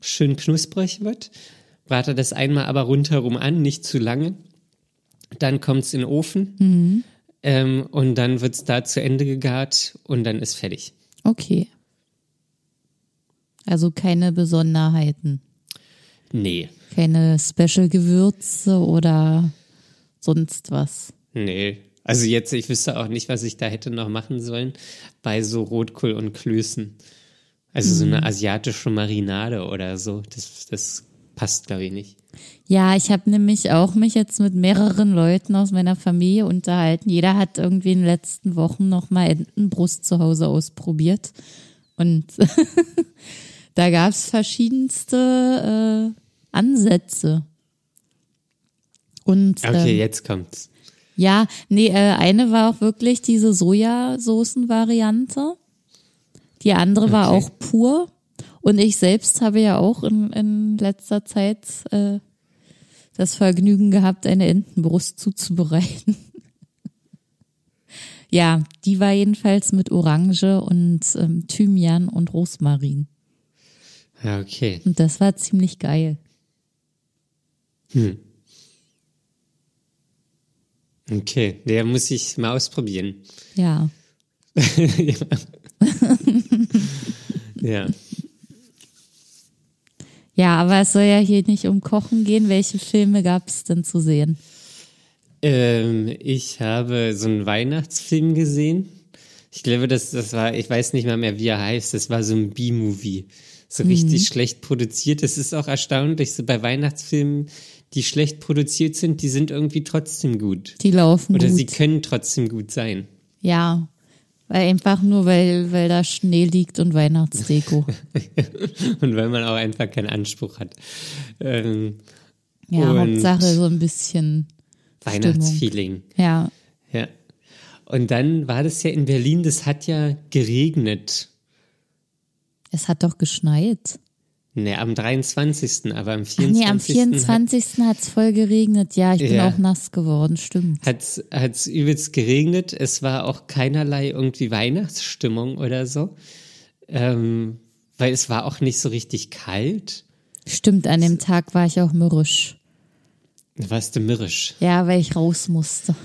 Speaker 1: schön knusprig wird. Brate das einmal aber rundherum an, nicht zu lange. Dann kommt es in den Ofen ähm, und dann wird es da zu Ende gegart und dann ist fertig.
Speaker 2: Okay. Also keine Besonderheiten.
Speaker 1: Nee,
Speaker 2: Keine Special-Gewürze oder sonst was.
Speaker 1: Nee. Also jetzt, ich wüsste auch nicht, was ich da hätte noch machen sollen bei so Rotkohl und Klößen. Also so eine asiatische Marinade oder so. Das, das passt, glaube ich, nicht.
Speaker 2: Ja, ich habe nämlich auch mich jetzt mit mehreren Leuten aus meiner Familie unterhalten. Jeder hat irgendwie in den letzten Wochen nochmal Entenbrust zu Hause ausprobiert. Und [laughs] da gab es verschiedenste äh, Ansätze. Und
Speaker 1: Okay,
Speaker 2: ähm,
Speaker 1: jetzt kommt's.
Speaker 2: ja, nee, äh, eine war auch wirklich diese Sojasoßen-Variante. Die andere war
Speaker 1: Okay.
Speaker 2: auch pur. Und ich selbst habe ja auch in, in letzter Zeit äh, das Vergnügen gehabt, eine Entenbrust zuzubereiten. [laughs] ja, die war jedenfalls mit Orange und ähm, Thymian und Rosmarin.
Speaker 1: Ja, okay.
Speaker 2: Und das war ziemlich geil.
Speaker 1: Okay, der muss ich mal ausprobieren.
Speaker 2: Ja. [laughs]
Speaker 1: Ja. [laughs]
Speaker 2: Ja, aber es soll ja hier nicht um Kochen gehen. Welche Filme gab es denn zu sehen?
Speaker 1: Ähm, ich habe so einen Weihnachtsfilm gesehen. Ich glaube, das, das war, ich weiß nicht mal mehr, wie er heißt. Das war so ein B-Movie. So richtig schlecht produziert. Das ist auch erstaunlich, so bei Weihnachtsfilmen, die schlecht produziert sind, die sind irgendwie trotzdem gut.
Speaker 2: Die laufen
Speaker 1: Oder
Speaker 2: gut.
Speaker 1: sie können trotzdem gut sein.
Speaker 2: Ja, weil einfach nur, weil, weil da Schnee liegt und Weihnachtsdeko. [laughs]
Speaker 1: Und weil man auch einfach keinen Anspruch hat. Ähm,
Speaker 2: Ja, Hauptsache so ein bisschen
Speaker 1: Weihnachtsfeeling.
Speaker 2: Ja,
Speaker 1: Ja. Und dann war das ja in Berlin, das hat ja geregnet.
Speaker 2: es hat doch geschneit.
Speaker 1: Ne, am 23., aber am
Speaker 2: Ach
Speaker 1: 24.
Speaker 2: nee, am 24. hat es voll geregnet. Ja, ich bin
Speaker 1: Ja.
Speaker 2: auch nass geworden, stimmt.
Speaker 1: Hat's, hat's übelst geregnet. Es war auch keinerlei irgendwie Weihnachtsstimmung oder so. Ähm, weil es war auch nicht so richtig kalt.
Speaker 2: Stimmt, an dem Tag war ich auch mürrisch.
Speaker 1: Warst du mürrisch.
Speaker 2: Ja, weil ich raus musste.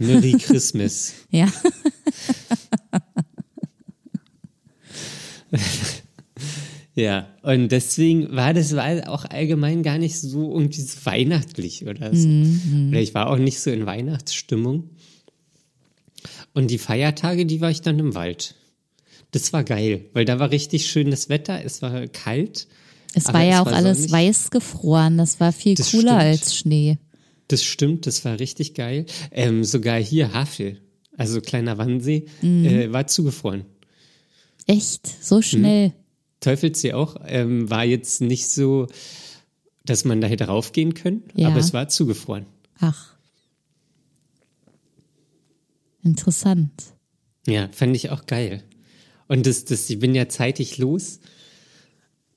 Speaker 1: Merry [laughs] Christmas.
Speaker 2: Ja, [laughs]
Speaker 1: Ja, und deswegen war das war auch allgemein gar nicht so irgendwie so weihnachtlich oder so. Oder ich war auch nicht so in Weihnachtsstimmung. Und die Feiertage, die war ich dann im Wald. Das war geil, weil da war richtig schönes Wetter, es war kalt.
Speaker 2: es war ja
Speaker 1: es
Speaker 2: auch
Speaker 1: war
Speaker 2: alles
Speaker 1: sonnig.
Speaker 2: weiß gefroren. Das war viel
Speaker 1: Das
Speaker 2: cooler
Speaker 1: stimmt.
Speaker 2: als Schnee.
Speaker 1: Das stimmt, das war richtig geil. Ähm, sogar hier Havel, also kleiner Wannsee, äh, war zugefroren.
Speaker 2: Echt, so schnell.
Speaker 1: Teufelssee auch, ähm, war jetzt nicht so, dass man da hätte raufgehen können,
Speaker 2: Ja.
Speaker 1: aber es war zugefroren.
Speaker 2: Ach. Interessant.
Speaker 1: Ja, fand ich auch geil. Und das, das, ich bin ja zeitig los.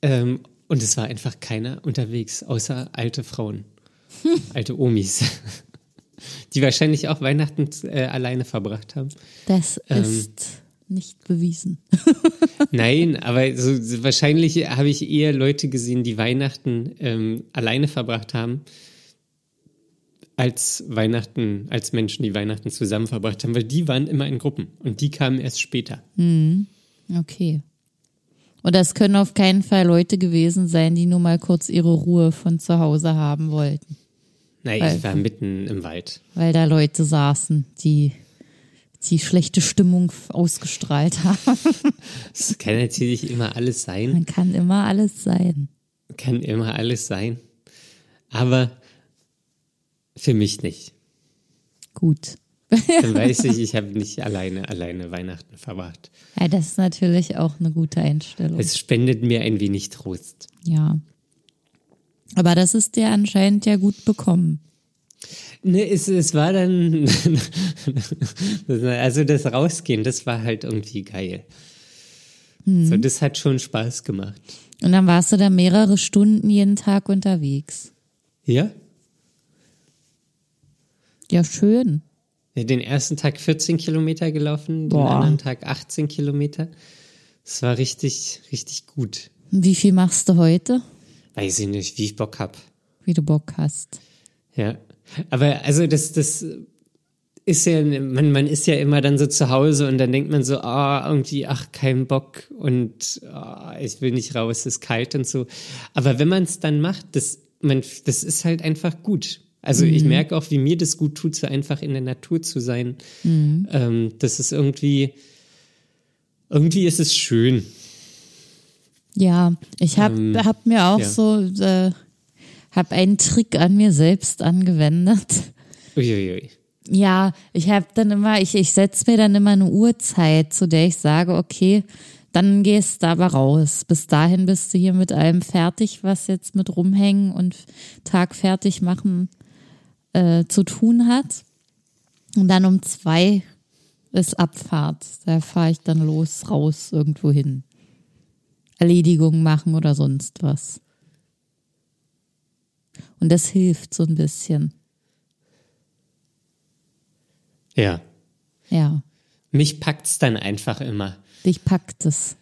Speaker 1: Ähm, und es war einfach keiner unterwegs, außer alte Frauen. [laughs] alte Omis. [laughs] Die wahrscheinlich auch Weihnachten äh, alleine verbracht haben.
Speaker 2: Das
Speaker 1: Ähm.
Speaker 2: ist nicht bewiesen. [laughs]
Speaker 1: Nein, aber so, wahrscheinlich habe ich eher Leute gesehen, die Weihnachten ähm, alleine verbracht haben, als Weihnachten, als Menschen, die Weihnachten zusammen verbracht haben, weil die waren immer in Gruppen und die kamen erst später.
Speaker 2: Okay. Und das können auf keinen Fall Leute gewesen sein, die nur mal kurz ihre Ruhe von zu Hause haben wollten.
Speaker 1: Nein,
Speaker 2: Weil-
Speaker 1: ich war mitten im Wald.
Speaker 2: Weil da Leute saßen, die die schlechte Stimmung ausgestrahlt haben.
Speaker 1: Es kann natürlich immer alles sein,
Speaker 2: Man kann immer alles sein.
Speaker 1: kann immer alles sein, aber für mich nicht.
Speaker 2: Gut.
Speaker 1: Dann weiß ich, ich habe nicht alleine, alleine Weihnachten verbracht.
Speaker 2: Ja, das ist natürlich auch eine gute Einstellung.
Speaker 1: Es spendet mir ein wenig Trost.
Speaker 2: ja. Aber das ist dir anscheinend ja gut bekommen.
Speaker 1: Ne, es, es war dann, [laughs] also das Rausgehen, das war halt irgendwie geil. So, das hat schon Spaß gemacht.
Speaker 2: Und dann warst du da mehrere Stunden jeden Tag unterwegs.
Speaker 1: Ja?
Speaker 2: Ja, schön.
Speaker 1: Ja, Den ersten Tag 14 Kilometer gelaufen, den
Speaker 2: Boah.
Speaker 1: anderen Tag 18 Kilometer. Es war richtig, richtig gut.
Speaker 2: Wie viel machst du heute?
Speaker 1: Weiß ich nicht, wie ich Bock hab.
Speaker 2: Wie du Bock hast.
Speaker 1: Ja. Aber also das, das ist ja, man, man ist ja immer dann so zu Hause und dann denkt man so, ah, irgendwie, ach, kein Bock und ah, ich will nicht raus, es ist kalt und so. Aber wenn man es dann macht, das, man, das ist halt einfach gut. Also ich merke auch, wie mir das gut tut, so einfach in der Natur zu sein. Ähm, das ist irgendwie, irgendwie ist es schön.
Speaker 2: Ja, ich hab,
Speaker 1: Ähm,
Speaker 2: hab mir auch
Speaker 1: ja.
Speaker 2: so äh, habe einen Trick an mir selbst angewendet.
Speaker 1: Uiuiui.
Speaker 2: Ja, ich habe dann immer, ich, ich setze mir dann immer eine Uhrzeit, zu der ich sage, okay, dann gehst du aber raus. Bis dahin bist du hier mit allem fertig, was jetzt mit rumhängen und Tag fertig machen äh, zu tun hat. Und dann um zwei ist Abfahrt. Da fahre ich dann los, raus, irgendwo hin. Erledigungen machen oder sonst was. Und das hilft so ein bisschen.
Speaker 1: Ja.
Speaker 2: Ja,
Speaker 1: Mich packt's dann einfach immer.
Speaker 2: dich packt es.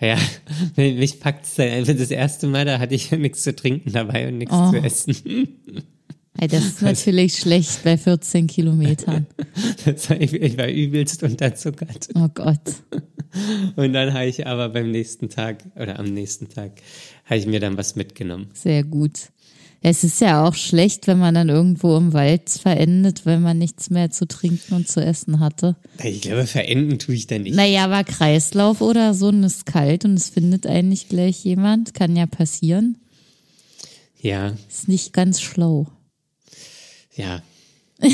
Speaker 1: Ja, [laughs] mich packt's dann einfach das erste Mal, da hatte ich ja nichts zu trinken dabei und nichts
Speaker 2: Oh.
Speaker 1: zu essen.
Speaker 2: Ey, das ist [laughs] natürlich schlecht bei 14 Kilometern. [laughs]
Speaker 1: War, ich, ich war übelst unterzuckert.
Speaker 2: Oh Gott.
Speaker 1: Und dann habe ich aber beim nächsten Tag oder am nächsten Tag habe ich mir dann was mitgenommen.
Speaker 2: Sehr gut. Es ist ja auch schlecht, wenn man dann irgendwo im Wald verendet, weil man nichts mehr zu trinken und zu essen hatte.
Speaker 1: Ich glaube, verenden tue ich da nicht.
Speaker 2: Naja, aber Kreislauf oder so und es ist kalt und es findet einen nicht gleich jemand. Kann ja passieren.
Speaker 1: Ja,
Speaker 2: Ist nicht ganz schlau.
Speaker 1: ja. [laughs]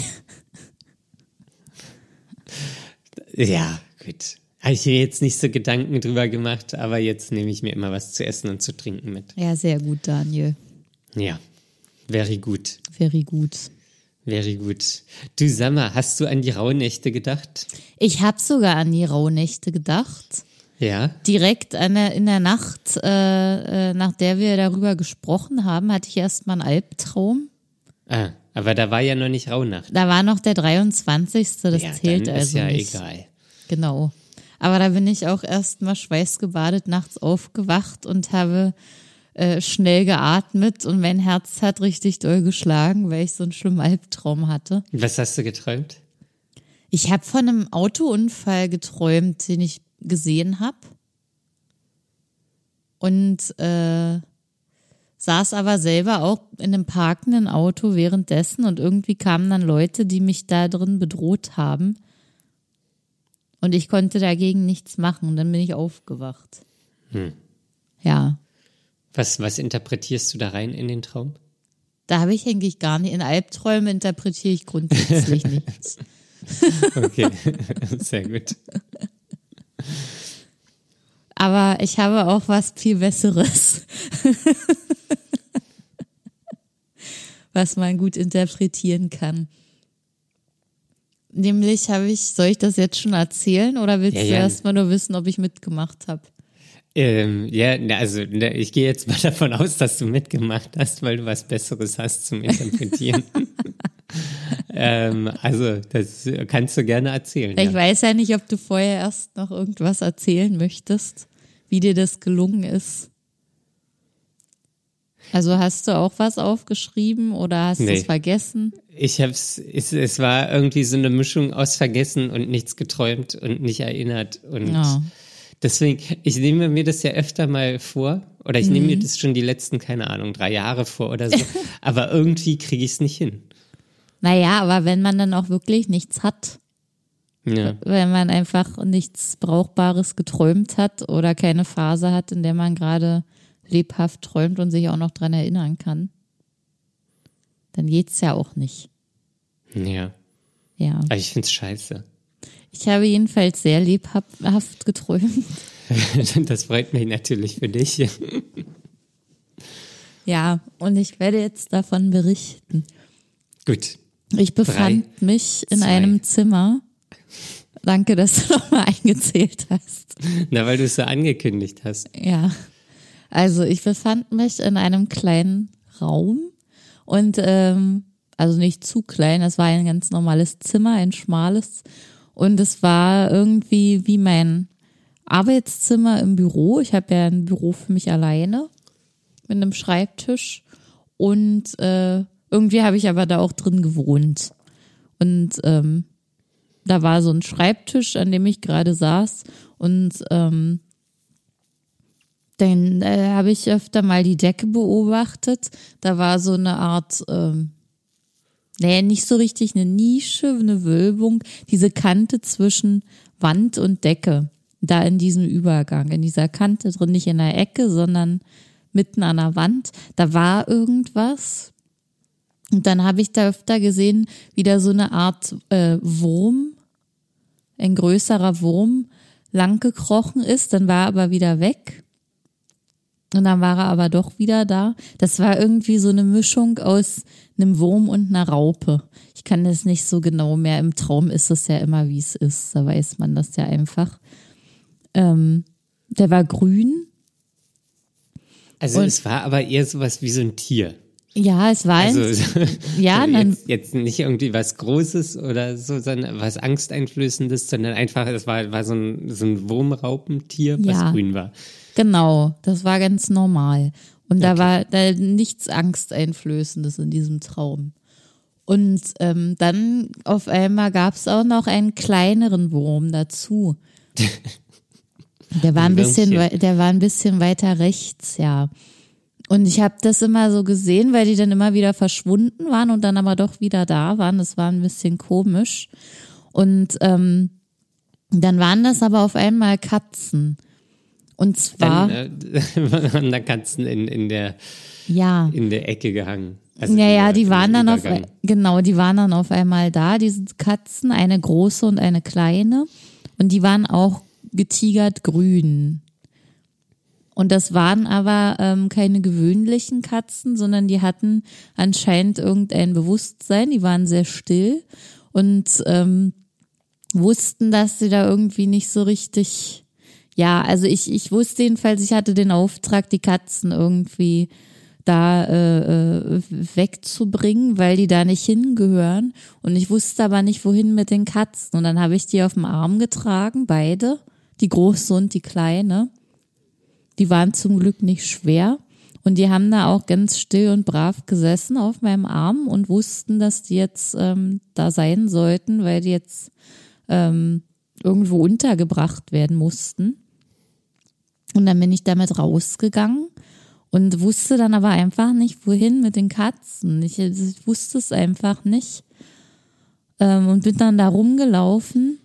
Speaker 1: ja, gut. Habe ich mir jetzt nicht so Gedanken drüber gemacht, aber jetzt nehme ich mir immer was zu essen und zu trinken mit.
Speaker 2: Ja, sehr gut, Daniel.
Speaker 1: Ja, very gut.
Speaker 2: Very gut.
Speaker 1: Very gut. Du sag mal, hast du an die Rauhnächte gedacht?
Speaker 2: Ich habe sogar an die Rauhnächte gedacht.
Speaker 1: Ja?
Speaker 2: Direkt an der, in der Nacht, äh, äh, nach der wir darüber gesprochen haben, hatte ich erst mal einen Albtraum.
Speaker 1: Ah, aber da war ja noch nicht Rauhnacht.
Speaker 2: Da war noch der 23. Das
Speaker 1: ja,
Speaker 2: zählt
Speaker 1: dann
Speaker 2: also
Speaker 1: ist ja
Speaker 2: nicht.
Speaker 1: egal.
Speaker 2: Genau. Aber da bin ich auch erst mal schweißgebadet nachts aufgewacht und habe äh, schnell geatmet und mein Herz hat richtig doll geschlagen, weil ich so einen schlimmen Albtraum hatte.
Speaker 1: Was hast du geträumt?
Speaker 2: Ich habe von einem Autounfall geträumt, den ich gesehen habe. Und äh, saß aber selber auch in einem parkenden Auto währenddessen und irgendwie kamen dann Leute, die mich da drin bedroht haben. Und ich konnte dagegen nichts machen und dann bin ich aufgewacht. Ja,
Speaker 1: Was, was interpretierst du da rein in den Traum?
Speaker 2: da habe ich eigentlich gar nicht. In Albträumen interpretiere ich grundsätzlich [laughs] nichts.
Speaker 1: Okay, [laughs] sehr gut.
Speaker 2: Aber ich habe auch was viel Besseres, [laughs] was man gut interpretieren kann. Nämlich habe ich, soll ich das jetzt schon erzählen oder willst
Speaker 1: Ja,
Speaker 2: du
Speaker 1: ja.
Speaker 2: erst mal nur wissen, ob ich mitgemacht habe?
Speaker 1: Ähm, ja, also ich gehe jetzt mal [laughs] davon aus, dass du mitgemacht hast, weil du was Besseres hast zum Interpretieren. [laughs] ähm, also, das kannst du gerne erzählen.
Speaker 2: Ich
Speaker 1: Ja.
Speaker 2: weiß ja nicht, ob du vorher erst noch irgendwas erzählen möchtest, wie dir das gelungen ist. Also hast du auch was aufgeschrieben oder hast du
Speaker 1: Nee.
Speaker 2: es vergessen?
Speaker 1: Ich hab's, es, es war irgendwie so eine Mischung aus vergessen und nichts geträumt und nicht erinnert. Und
Speaker 2: Ja.
Speaker 1: Deswegen, ich nehme mir das ja öfter mal vor, oder ich
Speaker 2: Mhm.
Speaker 1: nehme mir das schon die letzten, keine Ahnung, drei Jahre vor oder so. [laughs] aber irgendwie kriege ich es nicht hin.
Speaker 2: Naja, aber wenn man dann auch wirklich nichts hat,
Speaker 1: Ja.
Speaker 2: wenn man einfach nichts Brauchbares geträumt hat oder keine Phase hat, in der man gerade lebhaft träumt und sich auch noch dran erinnern kann, dann geht's ja auch nicht.
Speaker 1: Ja.
Speaker 2: Ja.
Speaker 1: Aber ich find's scheiße.
Speaker 2: Ich habe jedenfalls sehr lebhaft geträumt. [laughs]
Speaker 1: Das freut mich natürlich für dich.
Speaker 2: Ja, und ich werde jetzt davon berichten.
Speaker 1: Gut.
Speaker 2: Ich befand mich in
Speaker 1: zwei.
Speaker 2: einem Zimmer. Danke, dass du nochmal eingezählt hast.
Speaker 1: Na, weil du es so angekündigt hast.
Speaker 2: Ja. Also ich befand mich in einem kleinen Raum und ähm, also nicht zu klein, es war ein ganz normales Zimmer, ein schmales und es war irgendwie wie mein Arbeitszimmer im Büro. Ich habe ja ein Büro für mich alleine mit einem Schreibtisch und äh, irgendwie habe ich aber da auch drin gewohnt und ähm, da war so ein Schreibtisch, an dem ich gerade saß und ähm, dann äh, habe ich öfter mal die Decke beobachtet. Da war so eine Art, ähm, naja, nicht so richtig eine Nische, eine Wölbung, diese Kante zwischen Wand und Decke. Da in diesem Übergang, in dieser Kante drin, nicht in der Ecke, sondern mitten an der Wand. Da war irgendwas. Und dann habe ich da öfter gesehen, wie da so eine Art äh, Wurm, ein größerer Wurm, lang gekrochen ist. Dann war er aber wieder weg. Und dann war er aber doch wieder da. Das war irgendwie so eine Mischung aus einem Wurm und einer Raupe. Ich kann das nicht so genau mehr. Im Traum ist es ja immer, wie es ist. Da weiß man das ja einfach. Ähm, der war grün.
Speaker 1: Also und, es war aber eher sowas wie so ein Tier.
Speaker 2: Ja, es war
Speaker 1: also,
Speaker 2: ein, [laughs] ja, dann,
Speaker 1: jetzt, jetzt nicht irgendwie was Großes oder so, sondern was Angsteinflößendes, sondern einfach, es war, war so ein, so ein Wurmraupentier, was
Speaker 2: Ja.
Speaker 1: grün war.
Speaker 2: Genau, das war ganz normal. Und da
Speaker 1: Okay.
Speaker 2: war da nichts Angsteinflößendes in diesem Traum. Und ähm, dann auf einmal gab es auch noch einen kleineren Wurm dazu. Der war ein bisschen, der war ein bisschen weiter rechts, ja. Und ich habe das immer so gesehen, weil die dann immer wieder verschwunden waren und dann aber doch wieder da waren. Das war ein bisschen komisch. Und ähm, dann waren das aber auf einmal Katzen. Und zwar,
Speaker 1: Dann äh, waren da Katzen in, in, der,
Speaker 2: ja.
Speaker 1: in der Ecke gehangen. Also
Speaker 2: Ja, ja,
Speaker 1: über-
Speaker 2: die waren dann auf,
Speaker 1: Übergang.
Speaker 2: genau, die waren dann auf einmal da, diese Katzen, eine große und eine kleine. Und die waren auch getigert grün. Und das waren aber ähm, keine gewöhnlichen Katzen, sondern die hatten anscheinend irgendein Bewusstsein. Die waren sehr still und ähm, wussten, dass sie da irgendwie nicht so richtig. Ja, also ich, ich wusste jedenfalls, ich hatte den Auftrag, die Katzen irgendwie da äh, äh, wegzubringen, weil die da nicht hingehören. Und ich wusste aber nicht, wohin mit den Katzen. Und dann habe ich die auf dem Arm getragen, beide, die große und die kleine. Die waren zum Glück nicht schwer. Und die haben da auch ganz still und brav gesessen auf meinem Arm und wussten, dass die jetzt ähm, da sein sollten, weil die jetzt ähm, irgendwo untergebracht werden mussten. Und dann bin ich damit rausgegangen und wusste dann aber einfach nicht, wohin mit den Katzen. Ich, ich wusste es einfach nicht. Ähm, und bin dann da rumgelaufen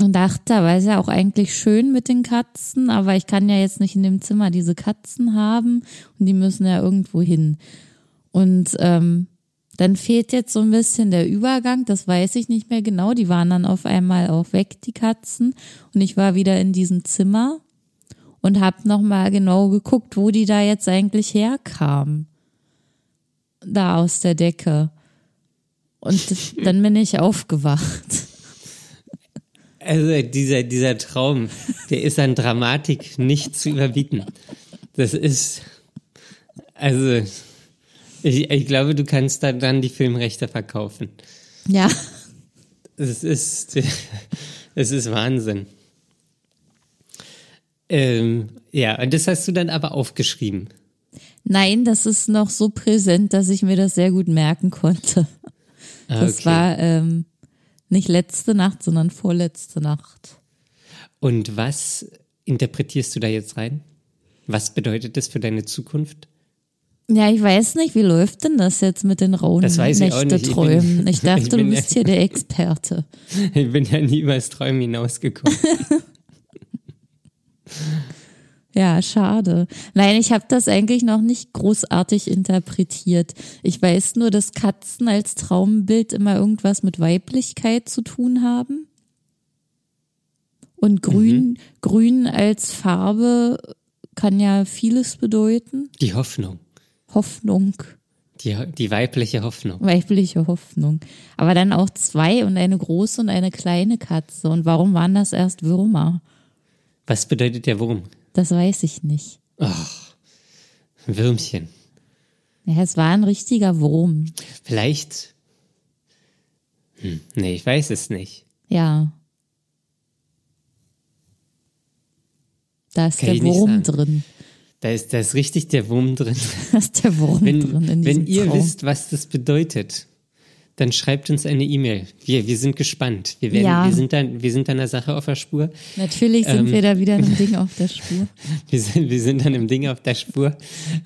Speaker 2: und dachte, aber ist ja auch eigentlich schön mit den Katzen, aber ich kann ja jetzt nicht in dem Zimmer diese Katzen haben und die müssen ja irgendwo hin. Und ähm, dann fehlt jetzt so ein bisschen der Übergang, das weiß ich nicht mehr genau. Die waren dann auf einmal auch weg, die Katzen. Und ich war wieder in diesem Zimmer und habe nochmal genau geguckt, wo die da jetzt eigentlich herkamen. Da aus der Decke. Und [laughs] dann bin ich aufgewacht.
Speaker 1: Also dieser, dieser Traum, der ist an Dramatik nicht zu überbieten. Das ist, also, ich, ich glaube, du kannst da dann die Filmrechte verkaufen.
Speaker 2: Ja,
Speaker 1: Es ist, [laughs] es ist Wahnsinn. Ähm, ja, und das hast du dann aber aufgeschrieben.
Speaker 2: nein, das ist noch so präsent, dass ich mir das sehr gut merken konnte.
Speaker 1: Ah,
Speaker 2: Das
Speaker 1: okay.
Speaker 2: war ähm, nicht letzte Nacht, sondern vorletzte Nacht.
Speaker 1: Und was interpretierst du da jetzt rein? Was bedeutet das für deine Zukunft?
Speaker 2: Ja, ich weiß nicht, wie läuft denn das jetzt mit den rauen
Speaker 1: Das weiß ich bin-
Speaker 2: Nächte-Träumen? [laughs] Ich, dachte,
Speaker 1: ich
Speaker 2: du
Speaker 1: ja-
Speaker 2: bist hier der Experte. [laughs]
Speaker 1: Ich bin ja nie übers Träumen hinausgekommen. [laughs]
Speaker 2: Ja, schade. Nein, ich habe das eigentlich noch nicht großartig interpretiert. Ich weiß nur, dass Katzen als Traumbild immer irgendwas mit Weiblichkeit zu tun haben. Und grün, grün als Farbe kann ja vieles bedeuten.
Speaker 1: Die Hoffnung.
Speaker 2: Hoffnung,
Speaker 1: Die, die weibliche Hoffnung.
Speaker 2: weibliche Hoffnung. Aber dann auch zwei und eine große und eine kleine Katze. Und warum waren das erst Würmer?
Speaker 1: Was bedeutet der Wurm?
Speaker 2: Das weiß ich nicht.
Speaker 1: Würmchen.
Speaker 2: Ja, es war ein richtiger Wurm.
Speaker 1: Vielleicht. Hm, nee, ich weiß es nicht.
Speaker 2: Ja. Da ist
Speaker 1: Kann
Speaker 2: der Wurm drin.
Speaker 1: Da ist, da ist richtig der Wurm drin. [laughs]
Speaker 2: Da ist der Wurm drin in
Speaker 1: Wenn, wenn ihr
Speaker 2: Traum.
Speaker 1: wisst, was das bedeutet, dann schreibt uns eine E-Mail. Wir, wir sind gespannt. Wir, werden,
Speaker 2: Ja.
Speaker 1: wir, sind dann, wir sind dann der Sache auf der Spur.
Speaker 2: Natürlich sind
Speaker 1: Ähm.
Speaker 2: wir da wieder einem [laughs] Ding auf der Spur.
Speaker 1: Wir sind, wir sind dann im Ding auf der Spur.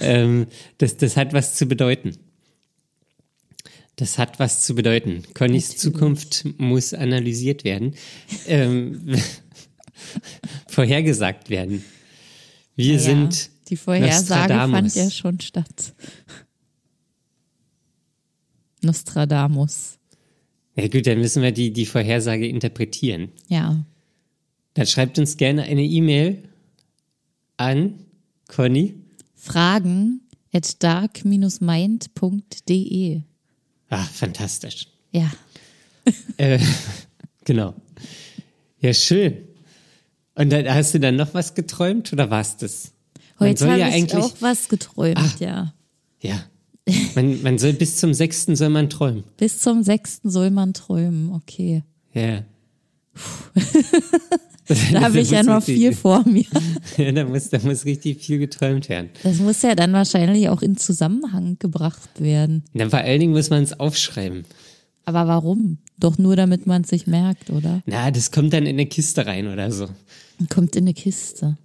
Speaker 1: Ähm, das, das hat was zu bedeuten. Das hat was zu bedeuten. Connys Zukunft muss analysiert werden. Ähm, [laughs] vorhergesagt werden. Wir
Speaker 2: Ja.
Speaker 1: sind
Speaker 2: Die Vorhersage fand ja schon statt. Nostradamus.
Speaker 1: Ja gut, dann müssen wir die, die Vorhersage interpretieren.
Speaker 2: Ja.
Speaker 1: Dann schreibt uns gerne eine E-Mail an Conny.
Speaker 2: Fragen at dark-mind.de.
Speaker 1: Ah, fantastisch.
Speaker 2: Ja. [laughs]
Speaker 1: Äh, genau. Ja, schön. Und dann hast du dann noch was geträumt oder war's das?
Speaker 2: Heute habe
Speaker 1: ja
Speaker 2: ich
Speaker 1: eigentlich-
Speaker 2: auch was geträumt,
Speaker 1: Ah.
Speaker 2: ja.
Speaker 1: Ja. Man, man soll bis zum sechsten soll man träumen. [laughs]
Speaker 2: Bis zum sechsten soll man träumen, okay.
Speaker 1: Ja. [laughs]
Speaker 2: Da habe [laughs] ich ja noch viel vor mir.
Speaker 1: Ja, da muss, da muss richtig viel geträumt werden.
Speaker 2: Das muss ja dann wahrscheinlich auch in Zusammenhang gebracht werden.
Speaker 1: Na, vor allen Dingen muss man es aufschreiben.
Speaker 2: Aber warum? Doch nur damit man es sich merkt, oder?
Speaker 1: Na, das kommt dann in eine Kiste rein oder so.
Speaker 2: Kommt in eine Kiste.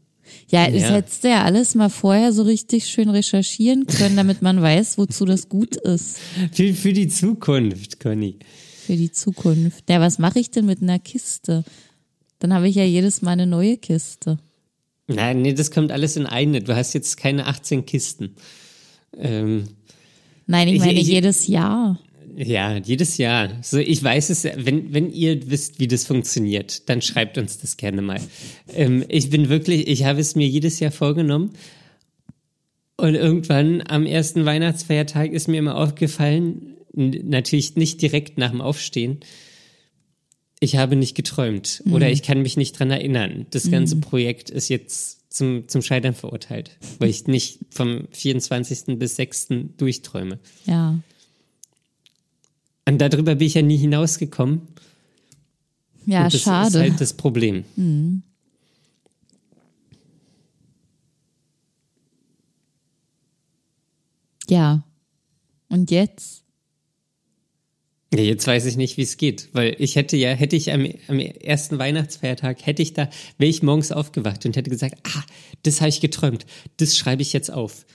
Speaker 2: Ja, das
Speaker 1: Ja.
Speaker 2: hättest du ja alles mal vorher so richtig schön recherchieren können, damit man weiß, wozu das gut ist
Speaker 1: Für, für die Zukunft, Conny.
Speaker 2: für die Zukunft. Ja, was mache ich denn mit einer Kiste? Dann habe ich ja jedes Mal eine neue Kiste.
Speaker 1: Nein, nee, das kommt alles in eine. Du hast jetzt keine 18 Kisten. Ähm,
Speaker 2: Nein, ich
Speaker 1: Ich-
Speaker 2: meine
Speaker 1: ich-
Speaker 2: jedes Jahr.
Speaker 1: Ja, jedes Jahr. So, ich weiß es, wenn, wenn ihr wisst, wie das funktioniert, dann schreibt uns das gerne mal. Ähm, ich bin wirklich, ich habe es mir jedes Jahr vorgenommen. Und irgendwann am ersten Weihnachtsfeiertag ist mir immer aufgefallen, natürlich nicht direkt nach dem Aufstehen, ich habe nicht geträumt oder ich kann mich nicht dran erinnern. Das ganze Projekt ist jetzt zum, zum Scheitern verurteilt, weil ich nicht vom 24. bis 6. durchträume.
Speaker 2: Ja.
Speaker 1: Und darüber bin ich ja nie hinausgekommen.
Speaker 2: Ja,
Speaker 1: das
Speaker 2: schade.
Speaker 1: ist halt das Problem.
Speaker 2: ja. Und jetzt?
Speaker 1: Ja, jetzt weiß ich nicht, wie es geht, weil ich hätte ja, hätte ich am, am ersten Weihnachtsfeiertag, hätte ich da, wäre ich morgens aufgewacht und hätte gesagt, ah, das habe ich geträumt, das schreibe ich jetzt auf.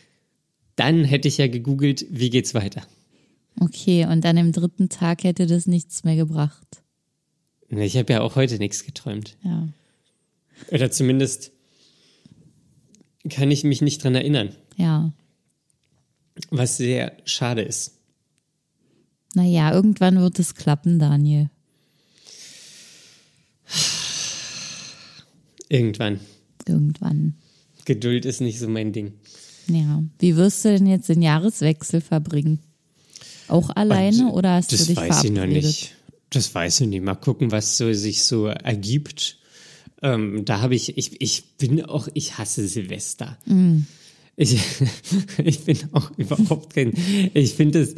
Speaker 1: Dann hätte ich ja gegoogelt, wie geht's weiter.
Speaker 2: Okay, und an dem dritten Tag hätte das nichts mehr gebracht.
Speaker 1: Ich habe ja auch heute nichts geträumt.
Speaker 2: Ja.
Speaker 1: Oder zumindest kann ich mich nicht dran erinnern,
Speaker 2: Ja.
Speaker 1: was sehr schade ist.
Speaker 2: Naja, irgendwann wird es klappen, Daniel.
Speaker 1: Irgendwann.
Speaker 2: Irgendwann.
Speaker 1: Geduld ist nicht so mein Ding.
Speaker 2: Ja. Wie wirst du denn jetzt den Jahreswechsel verbringen? Auch alleine
Speaker 1: Und
Speaker 2: oder hast
Speaker 1: das
Speaker 2: du dich
Speaker 1: weiß ich
Speaker 2: verabredet?
Speaker 1: noch nicht. Das weiß ich nicht. Mal gucken, was so sich so ergibt. Ähm, da habe ich, ich, ich bin auch, ich hasse Silvester.
Speaker 2: Mm.
Speaker 1: Ich, [laughs] ich bin auch überhaupt kein, ich finde es,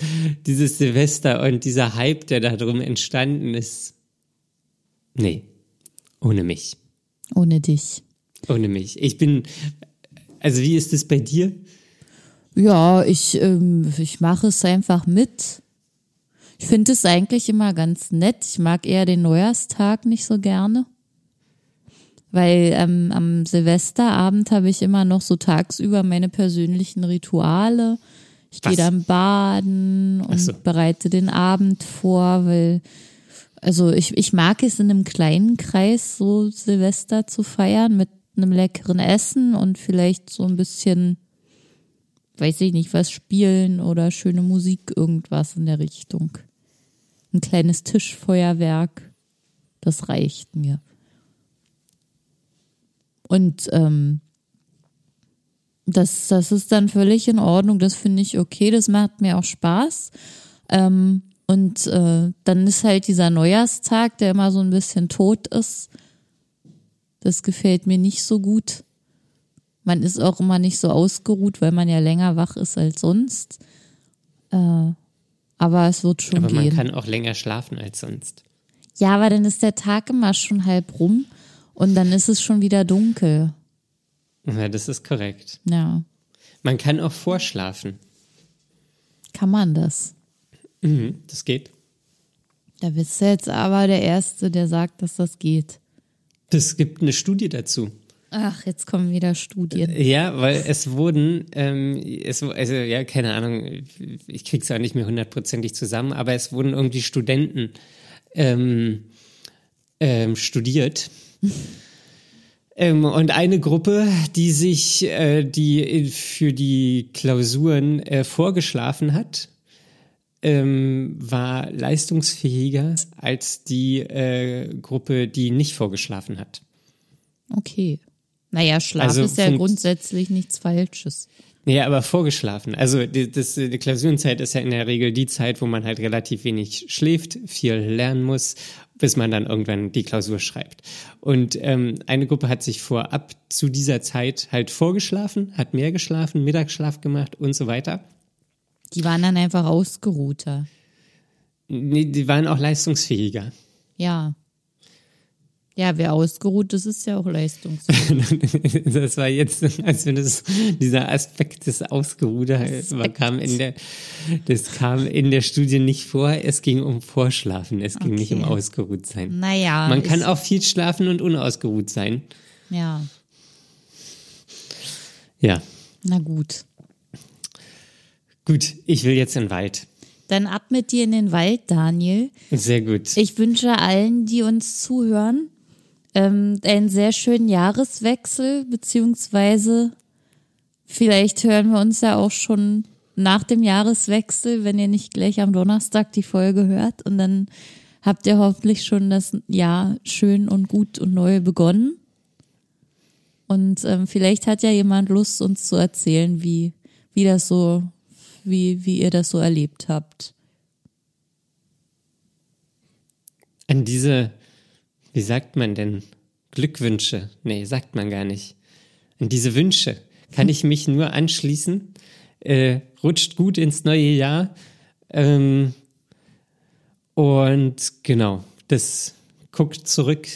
Speaker 1: dieses Silvester und dieser Hype, der da drum entstanden ist, nee, ohne mich,
Speaker 2: Ohne dich.
Speaker 1: ohne mich. Ich bin, also wie ist es bei dir?
Speaker 2: Ja, ich, ähm, ich mache es einfach mit. Ich finde es eigentlich immer ganz nett. Ich mag eher den Neujahrstag nicht so gerne. Weil ähm, am Silvesterabend habe ich immer noch so tagsüber meine persönlichen Rituale. Ich gehe dann baden und
Speaker 1: so.
Speaker 2: bereite den Abend vor, weil also ich, ich mag es in einem kleinen Kreis so Silvester zu feiern mit einem leckeren Essen und vielleicht so ein bisschen weiß ich nicht, was spielen oder schöne Musik, irgendwas in der Richtung. Ein kleines Tischfeuerwerk, das reicht mir. Und ähm, das, das ist dann völlig in Ordnung, das finde ich okay, das macht mir auch Spaß. Ähm, und äh, dann ist halt dieser Neujahrstag, der immer so ein bisschen tot ist. Das gefällt mir nicht so gut. Man ist auch immer nicht so ausgeruht, weil man ja länger wach ist als sonst. Äh, aber es wird schon
Speaker 1: Aber man
Speaker 2: gehen.
Speaker 1: kann auch länger schlafen als sonst.
Speaker 2: Ja, aber dann ist der Tag immer schon halb rum und dann ist es schon wieder dunkel.
Speaker 1: Ja, das ist korrekt.
Speaker 2: Ja,
Speaker 1: Man kann auch vorschlafen.
Speaker 2: kann man das?
Speaker 1: Mhm, das geht.
Speaker 2: Da bist du jetzt aber der Erste, der sagt, dass das geht.
Speaker 1: Es gibt eine Studie dazu.
Speaker 2: Ach, jetzt kommen wieder Studien.
Speaker 1: Ja, weil es wurden, ähm, es, also ja, keine Ahnung, ich krieg's auch nicht mehr hundertprozentig zusammen, aber es wurden irgendwie Studenten ähm, ähm, studiert, [laughs] Ähm, und eine Gruppe, die sich, äh, die für die Klausuren äh, vorgeschlafen hat, ähm, war leistungsfähiger als die äh, Gruppe, die nicht vorgeschlafen hat.
Speaker 2: Okay. Naja, Schlaf
Speaker 1: Also
Speaker 2: ist ja grundsätzlich nichts Falsches.
Speaker 1: Nee, aber vorgeschlafen. Also die, das, die Klausurenzeit ist ja in der Regel die Zeit, wo man halt relativ wenig schläft, viel lernen muss, bis man dann irgendwann die Klausur schreibt. Und ähm, eine Gruppe hat sich vorab zu dieser Zeit halt vorgeschlafen, hat mehr geschlafen, Mittagsschlaf gemacht und so weiter.
Speaker 2: Die waren dann einfach ausgeruhter.
Speaker 1: Nee, die waren auch leistungsfähiger.
Speaker 2: Ja. Ja, wer ausgeruht ist, ist ja auch leistungsfähig. [laughs]
Speaker 1: Das war jetzt, als wenn das, dieser Aspekt des Ausgeruder war, kam in der, das kam in der Studie nicht vor. Es ging um Vorschlafen. Es ging nicht um
Speaker 2: Okay.
Speaker 1: ausgeruht sein.
Speaker 2: Naja.
Speaker 1: Man kann auch viel schlafen und unausgeruht sein.
Speaker 2: Ja,
Speaker 1: Ja.
Speaker 2: na gut.
Speaker 1: Gut, ich will jetzt in den Wald.
Speaker 2: Dann ab mit dir in den Wald, Daniel.
Speaker 1: Sehr gut.
Speaker 2: Ich wünsche allen, die uns zuhören, ähm, einen sehr schönen Jahreswechsel, beziehungsweise vielleicht hören wir uns ja auch schon nach dem Jahreswechsel, wenn ihr nicht gleich am Donnerstag die Folge hört. Und dann habt ihr hoffentlich schon das Jahr schön und gut und neu begonnen. Und ähm, vielleicht hat ja jemand Lust, uns zu erzählen, wie, wie das so, wie, wie ihr das so erlebt habt.
Speaker 1: An diese, wie sagt man denn? Glückwünsche. Nee, sagt man gar nicht. An diese Wünsche kann ich mich nur anschließen. Äh, rutscht gut ins neue Jahr. Ähm, und genau, das guckt zurück.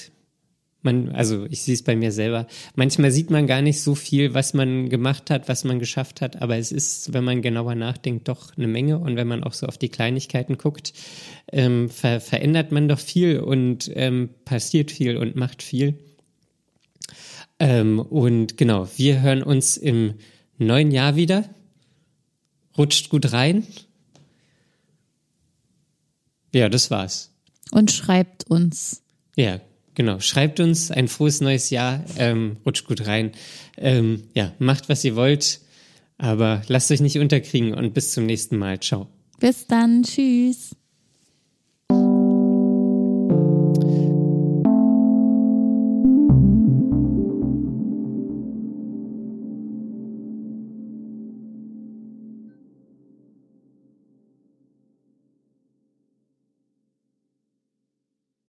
Speaker 1: Man, also ich sehe es bei mir selber. Manchmal sieht man gar nicht so viel, was man gemacht hat, was man geschafft hat, aber es ist, wenn man genauer nachdenkt, doch eine Menge. Und wenn man auch so auf die Kleinigkeiten guckt, ähm, ver verändert man doch viel und ähm, passiert viel und macht viel. Ähm, und genau, wir hören uns im neuen Jahr wieder. Rutscht gut rein. Ja, das war's.
Speaker 2: Und schreibt uns.
Speaker 1: Ja, genau. Schreibt uns ein frohes neues Jahr. Ähm, rutscht gut rein. Ähm, ja, macht, was ihr wollt. Aber lasst euch nicht unterkriegen und bis zum nächsten Mal. Ciao.
Speaker 2: Bis dann. Tschüss.